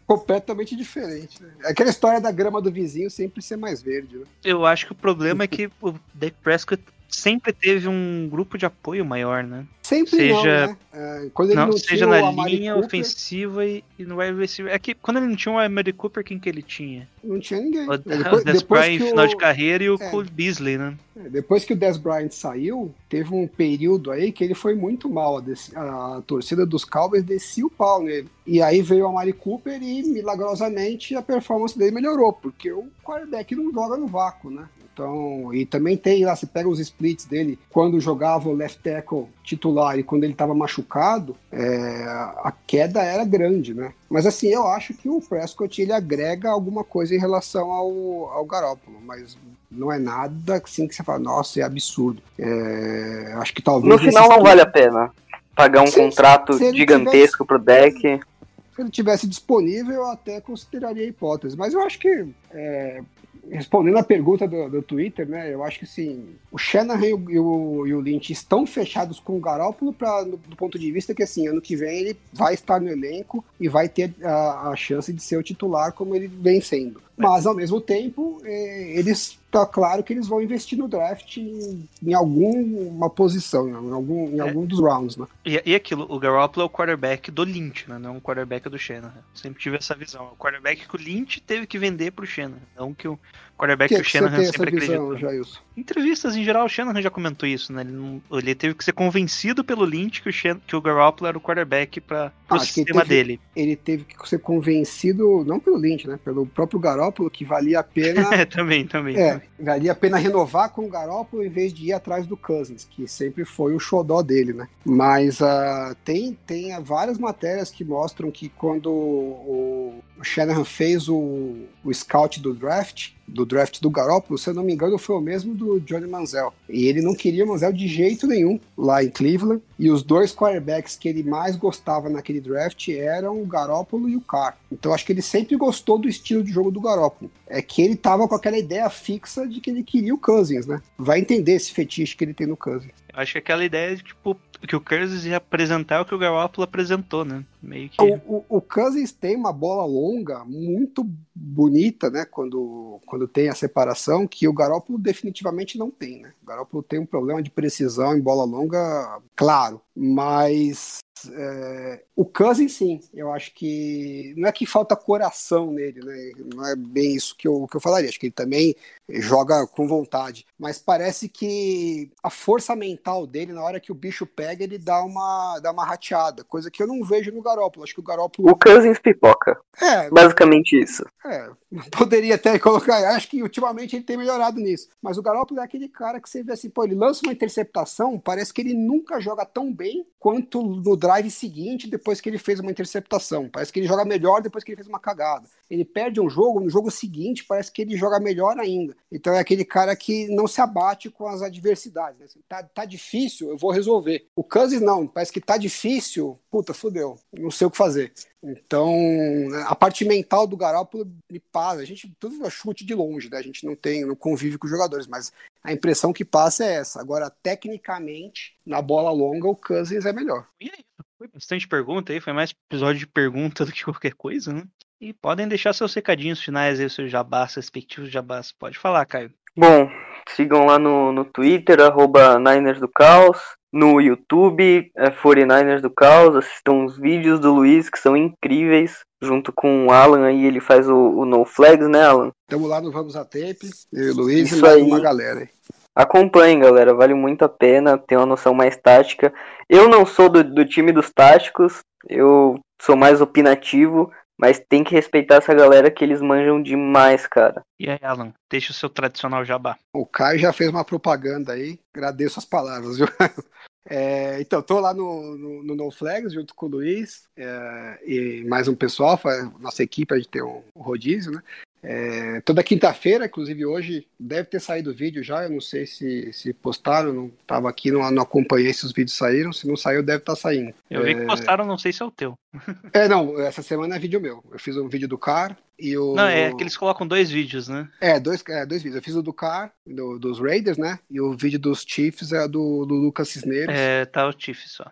completamente diferente. Né? É Aquela história da grama do vizinho sempre ser mais verde, né? eu acho que o problema é que o Dak Prescott sempre teve um grupo de apoio maior, né? Sempre Seja- não, né? É, quando ele Não, não, seja na o linha Cooper, ofensiva e, e no wide receiver. É que quando ele não tinha o Amari Cooper, quem que ele tinha? não tinha ninguém. O, É, o depois, Des depois Bryant que final o, de carreira e o é. Cole Beasley, né? é, depois que o Des Bryant saiu, teve um período aí que ele foi muito mal. A, des- a torcida dos Cowboys descia o pau nele. E aí veio o Amari Cooper e, milagrosamente, a performance dele melhorou, porque o quarterback não joga no vácuo, né? Então, e também tem lá, você pega os splits dele, quando jogava o left tackle titular e quando ele estava machucado, é, a queda era grande, né? Mas assim, eu acho que o Prescott ele agrega alguma coisa em relação ao, ao Garoppolo, mas não é nada assim que você fala, nossa, é absurdo. É, acho que talvez. No final não vale a pena pagar um Se- contrato se gigantesco pro deck. se ele tivesse disponível, eu até consideraria a hipótese. Mas eu acho que, é, respondendo a pergunta do, do Twitter, né, eu acho que assim, o Shanahan e o, e o, Lynch estão fechados com o Garoppolo pra, do, do ponto de vista que, assim, ano que vem ele vai estar no elenco e vai ter a, a chance de ser o titular como ele vem sendo. Mas, ao mesmo tempo, é, eles tá claro que eles vão investir no draft em, em alguma posição, em algum, em É. algum dos rounds, né? E, e aquilo, o Garoppolo é o quarterback do Lynch, né? Não o quarterback do Shanahan. Sempre tive essa visão. O quarterback que o Lynch teve que vender pro Shanahan. Não que o quarterback que, que, o que você Shanahan sempre visão, acreditou. Jailson? Entrevistas em geral, o Shanahan já comentou isso, né? Ele, não- ele teve que ser convencido pelo Lynch que o, Shan- que o Garoppolo era o quarterback para pro Ah, que ele sistema teve- dele. ele teve que ser convencido, não pelo Lynch, né? Pelo próprio Garópolo, que valia a pena. É, também, também. é, valia a pena renovar com o Garópolo em vez de ir atrás do Cousins, que sempre foi o xodó dele, né? Mas ah, tem, tem várias matérias que mostram que quando o, o Shanahan fez o, o scout do draft, do draft do Garópolo, se eu não me engano, foi o mesmo do Johnny Manziel. E ele não queria Manziel de jeito nenhum lá em Cleveland. E os dois quarterbacks que ele mais gostava naquele draft eram o Garópolo e o Carr. Então acho que ele sempre gostou do estilo de jogo do Garópolo. É que ele tava com aquela ideia fixa de que ele queria o Cousins, né? Vai entender esse fetiche que ele tem no Cousins. Acho que aquela ideia de, tipo, que o Cousins ia apresentar o que o Garoppolo apresentou, né? Meio que. O, o, o Cousins tem uma bola longa muito bonita, né? Quando, quando tem a separação, que o Garópolo definitivamente não tem, né? O Garópolo tem um problema de precisão em bola longa, claro, mas é, o Cousins sim, eu acho que não é que falta coração nele, né? Não é bem isso que eu, que eu falaria. Acho que ele também joga com vontade, mas parece que a força mental dele na hora que o bicho pega ele dá uma dá uma rateada, coisa que eu não vejo no Garópolo. Acho que o Garópolo O Cousins pipoca. é, Basicamente isso. é, poderia até colocar. Acho que ultimamente ele tem melhorado nisso. Mas o Garoppolo é aquele cara que você vê assim, pô, ele lança uma interceptação, parece que ele nunca joga tão bem quanto no drive seguinte depois que ele fez uma interceptação. Parece que ele joga melhor depois que ele fez uma cagada. Ele perde um jogo, no jogo seguinte parece que ele joga melhor ainda. Então é aquele cara que não se abate com as adversidades. Né? Tá, tá difícil, eu vou resolver. O Cousins não, parece que tá difícil, puta, fudeu, não sei o que fazer. Então, a parte mental do Garoppolo me passa. A gente tudo é chute de longe, né? A gente não tem, não convive com os jogadores, mas a impressão que passa é essa. Agora, tecnicamente, na bola longa, o Cousins é melhor. E aí, foi bastante pergunta aí, foi mais episódio de pergunta do que qualquer coisa, né? E podem deixar seus recadinhos finais aí, seus jabás, respectivos jabás. Pode falar, Caio. Bom, sigam lá no, no Twitter, arroba Niners do Caos. No YouTube, é 49ers do Caos. Assistam os vídeos do Luiz, que são incríveis. Junto com o Alan aí, ele faz o, o No Flags, né, Alan? Estamos lá no Vamos a Tape, eu e o Luiz Isso e mais aí. uma galera aí. Acompanhem, galera, vale muito a pena ter uma noção mais tática. Eu não sou do, do time dos táticos, eu sou mais opinativo, mas tem que respeitar essa galera que eles manjam demais, cara. E aí, Alan, deixa o seu tradicional jabá. O Caio já fez uma propaganda aí, agradeço as palavras, viu? É, então, tô lá no, no, no No Flags junto com o Luiz é, e mais um pessoal, nossa equipe, a gente tem um, um rodízio, né? É, toda quinta-feira, inclusive hoje, deve ter saído o vídeo já, eu não sei se, se postaram, não tava aqui, não, não acompanhei se os vídeos saíram, se não saiu deve estar saindo. Eu vi que postaram, não sei se é o teu. É, não, essa semana é vídeo meu, eu fiz um vídeo do Car e o... Não, é que eles colocam dois vídeos, né? É, dois, é, dois vídeos. Eu fiz o do Car, do- dos Raiders, né? E o vídeo dos Chiefs é do, do Lucas Cisneros. É, tá o Tiff só.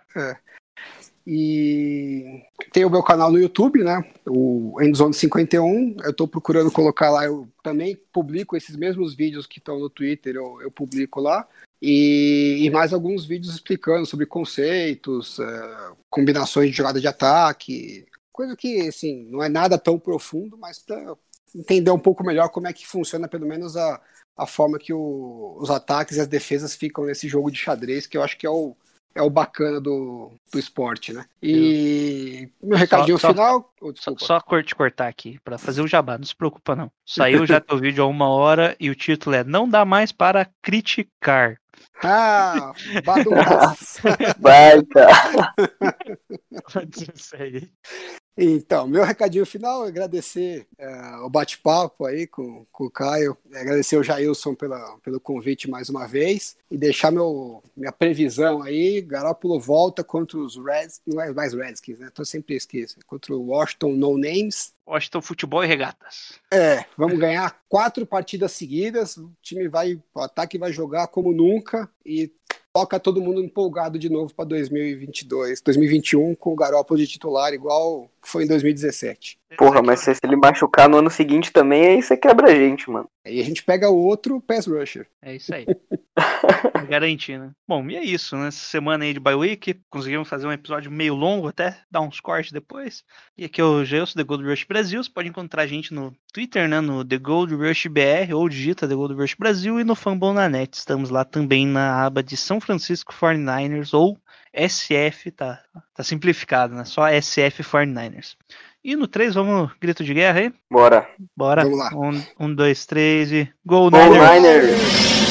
E tem o meu canal no YouTube, né? O Endzone 51. Eu tô procurando colocar lá. Eu também publico esses mesmos vídeos que estão no Twitter, eu, eu publico lá. E, e mais alguns vídeos explicando sobre conceitos, é, combinações de jogada de ataque. Coisa que, assim, não é nada tão profundo, mas para entender um pouco melhor como é que funciona, pelo menos, a, a forma que o- os ataques e as defesas ficam nesse jogo de xadrez, que eu acho que é o, é o bacana do, do esporte, né? E meu recadinho só- final. oh, Só, desculpa. só cortar aqui, pra fazer o jabá, não se preocupa não. Saiu já teu vídeo há uma hora e o título é Não dá mais para criticar. Ah, badunças. Vai, cara. Segue. Então, meu recadinho final agradecer é, o bate-papo aí com, com o Caio, agradecer o Jailson pela, pelo convite mais uma vez e deixar meu, minha previsão aí. Garoppolo volta contra os Reds, não é mais Redskins, né? Tô sempre esqueço. Contra o Washington No Names. Washington Futebol e Regatas. É, vamos ganhar quatro partidas seguidas. O time vai, o ataque vai jogar como nunca e toca todo mundo empolgado de novo para 2022, 2021 com o Garoppolo de titular igual foi em 2017. Porra, mas se ele machucar no ano seguinte também, aí você quebra a gente, mano. Aí a gente pega o outro pass rusher. É isso aí. Garantir, né? Bom, e é isso, né? Essa semana aí de bye week, conseguimos fazer um episódio meio longo até, dar uns cortes depois. E aqui é o Gelson, The Gold Rush Brasil. Você pode encontrar a gente no Twitter, né? No The Gold Rush BR, ou digita The Gold Rush Brasil e no Fambonanet. Estamos lá também na aba de São Francisco 49ers ou SF, tá, tá simplificado, né? Só SF 49ers. E no 3, vamos, grito de guerra aí? Bora. Bora. Vamos lá. Um, um dois, três e. Go, Go Niners! Niners!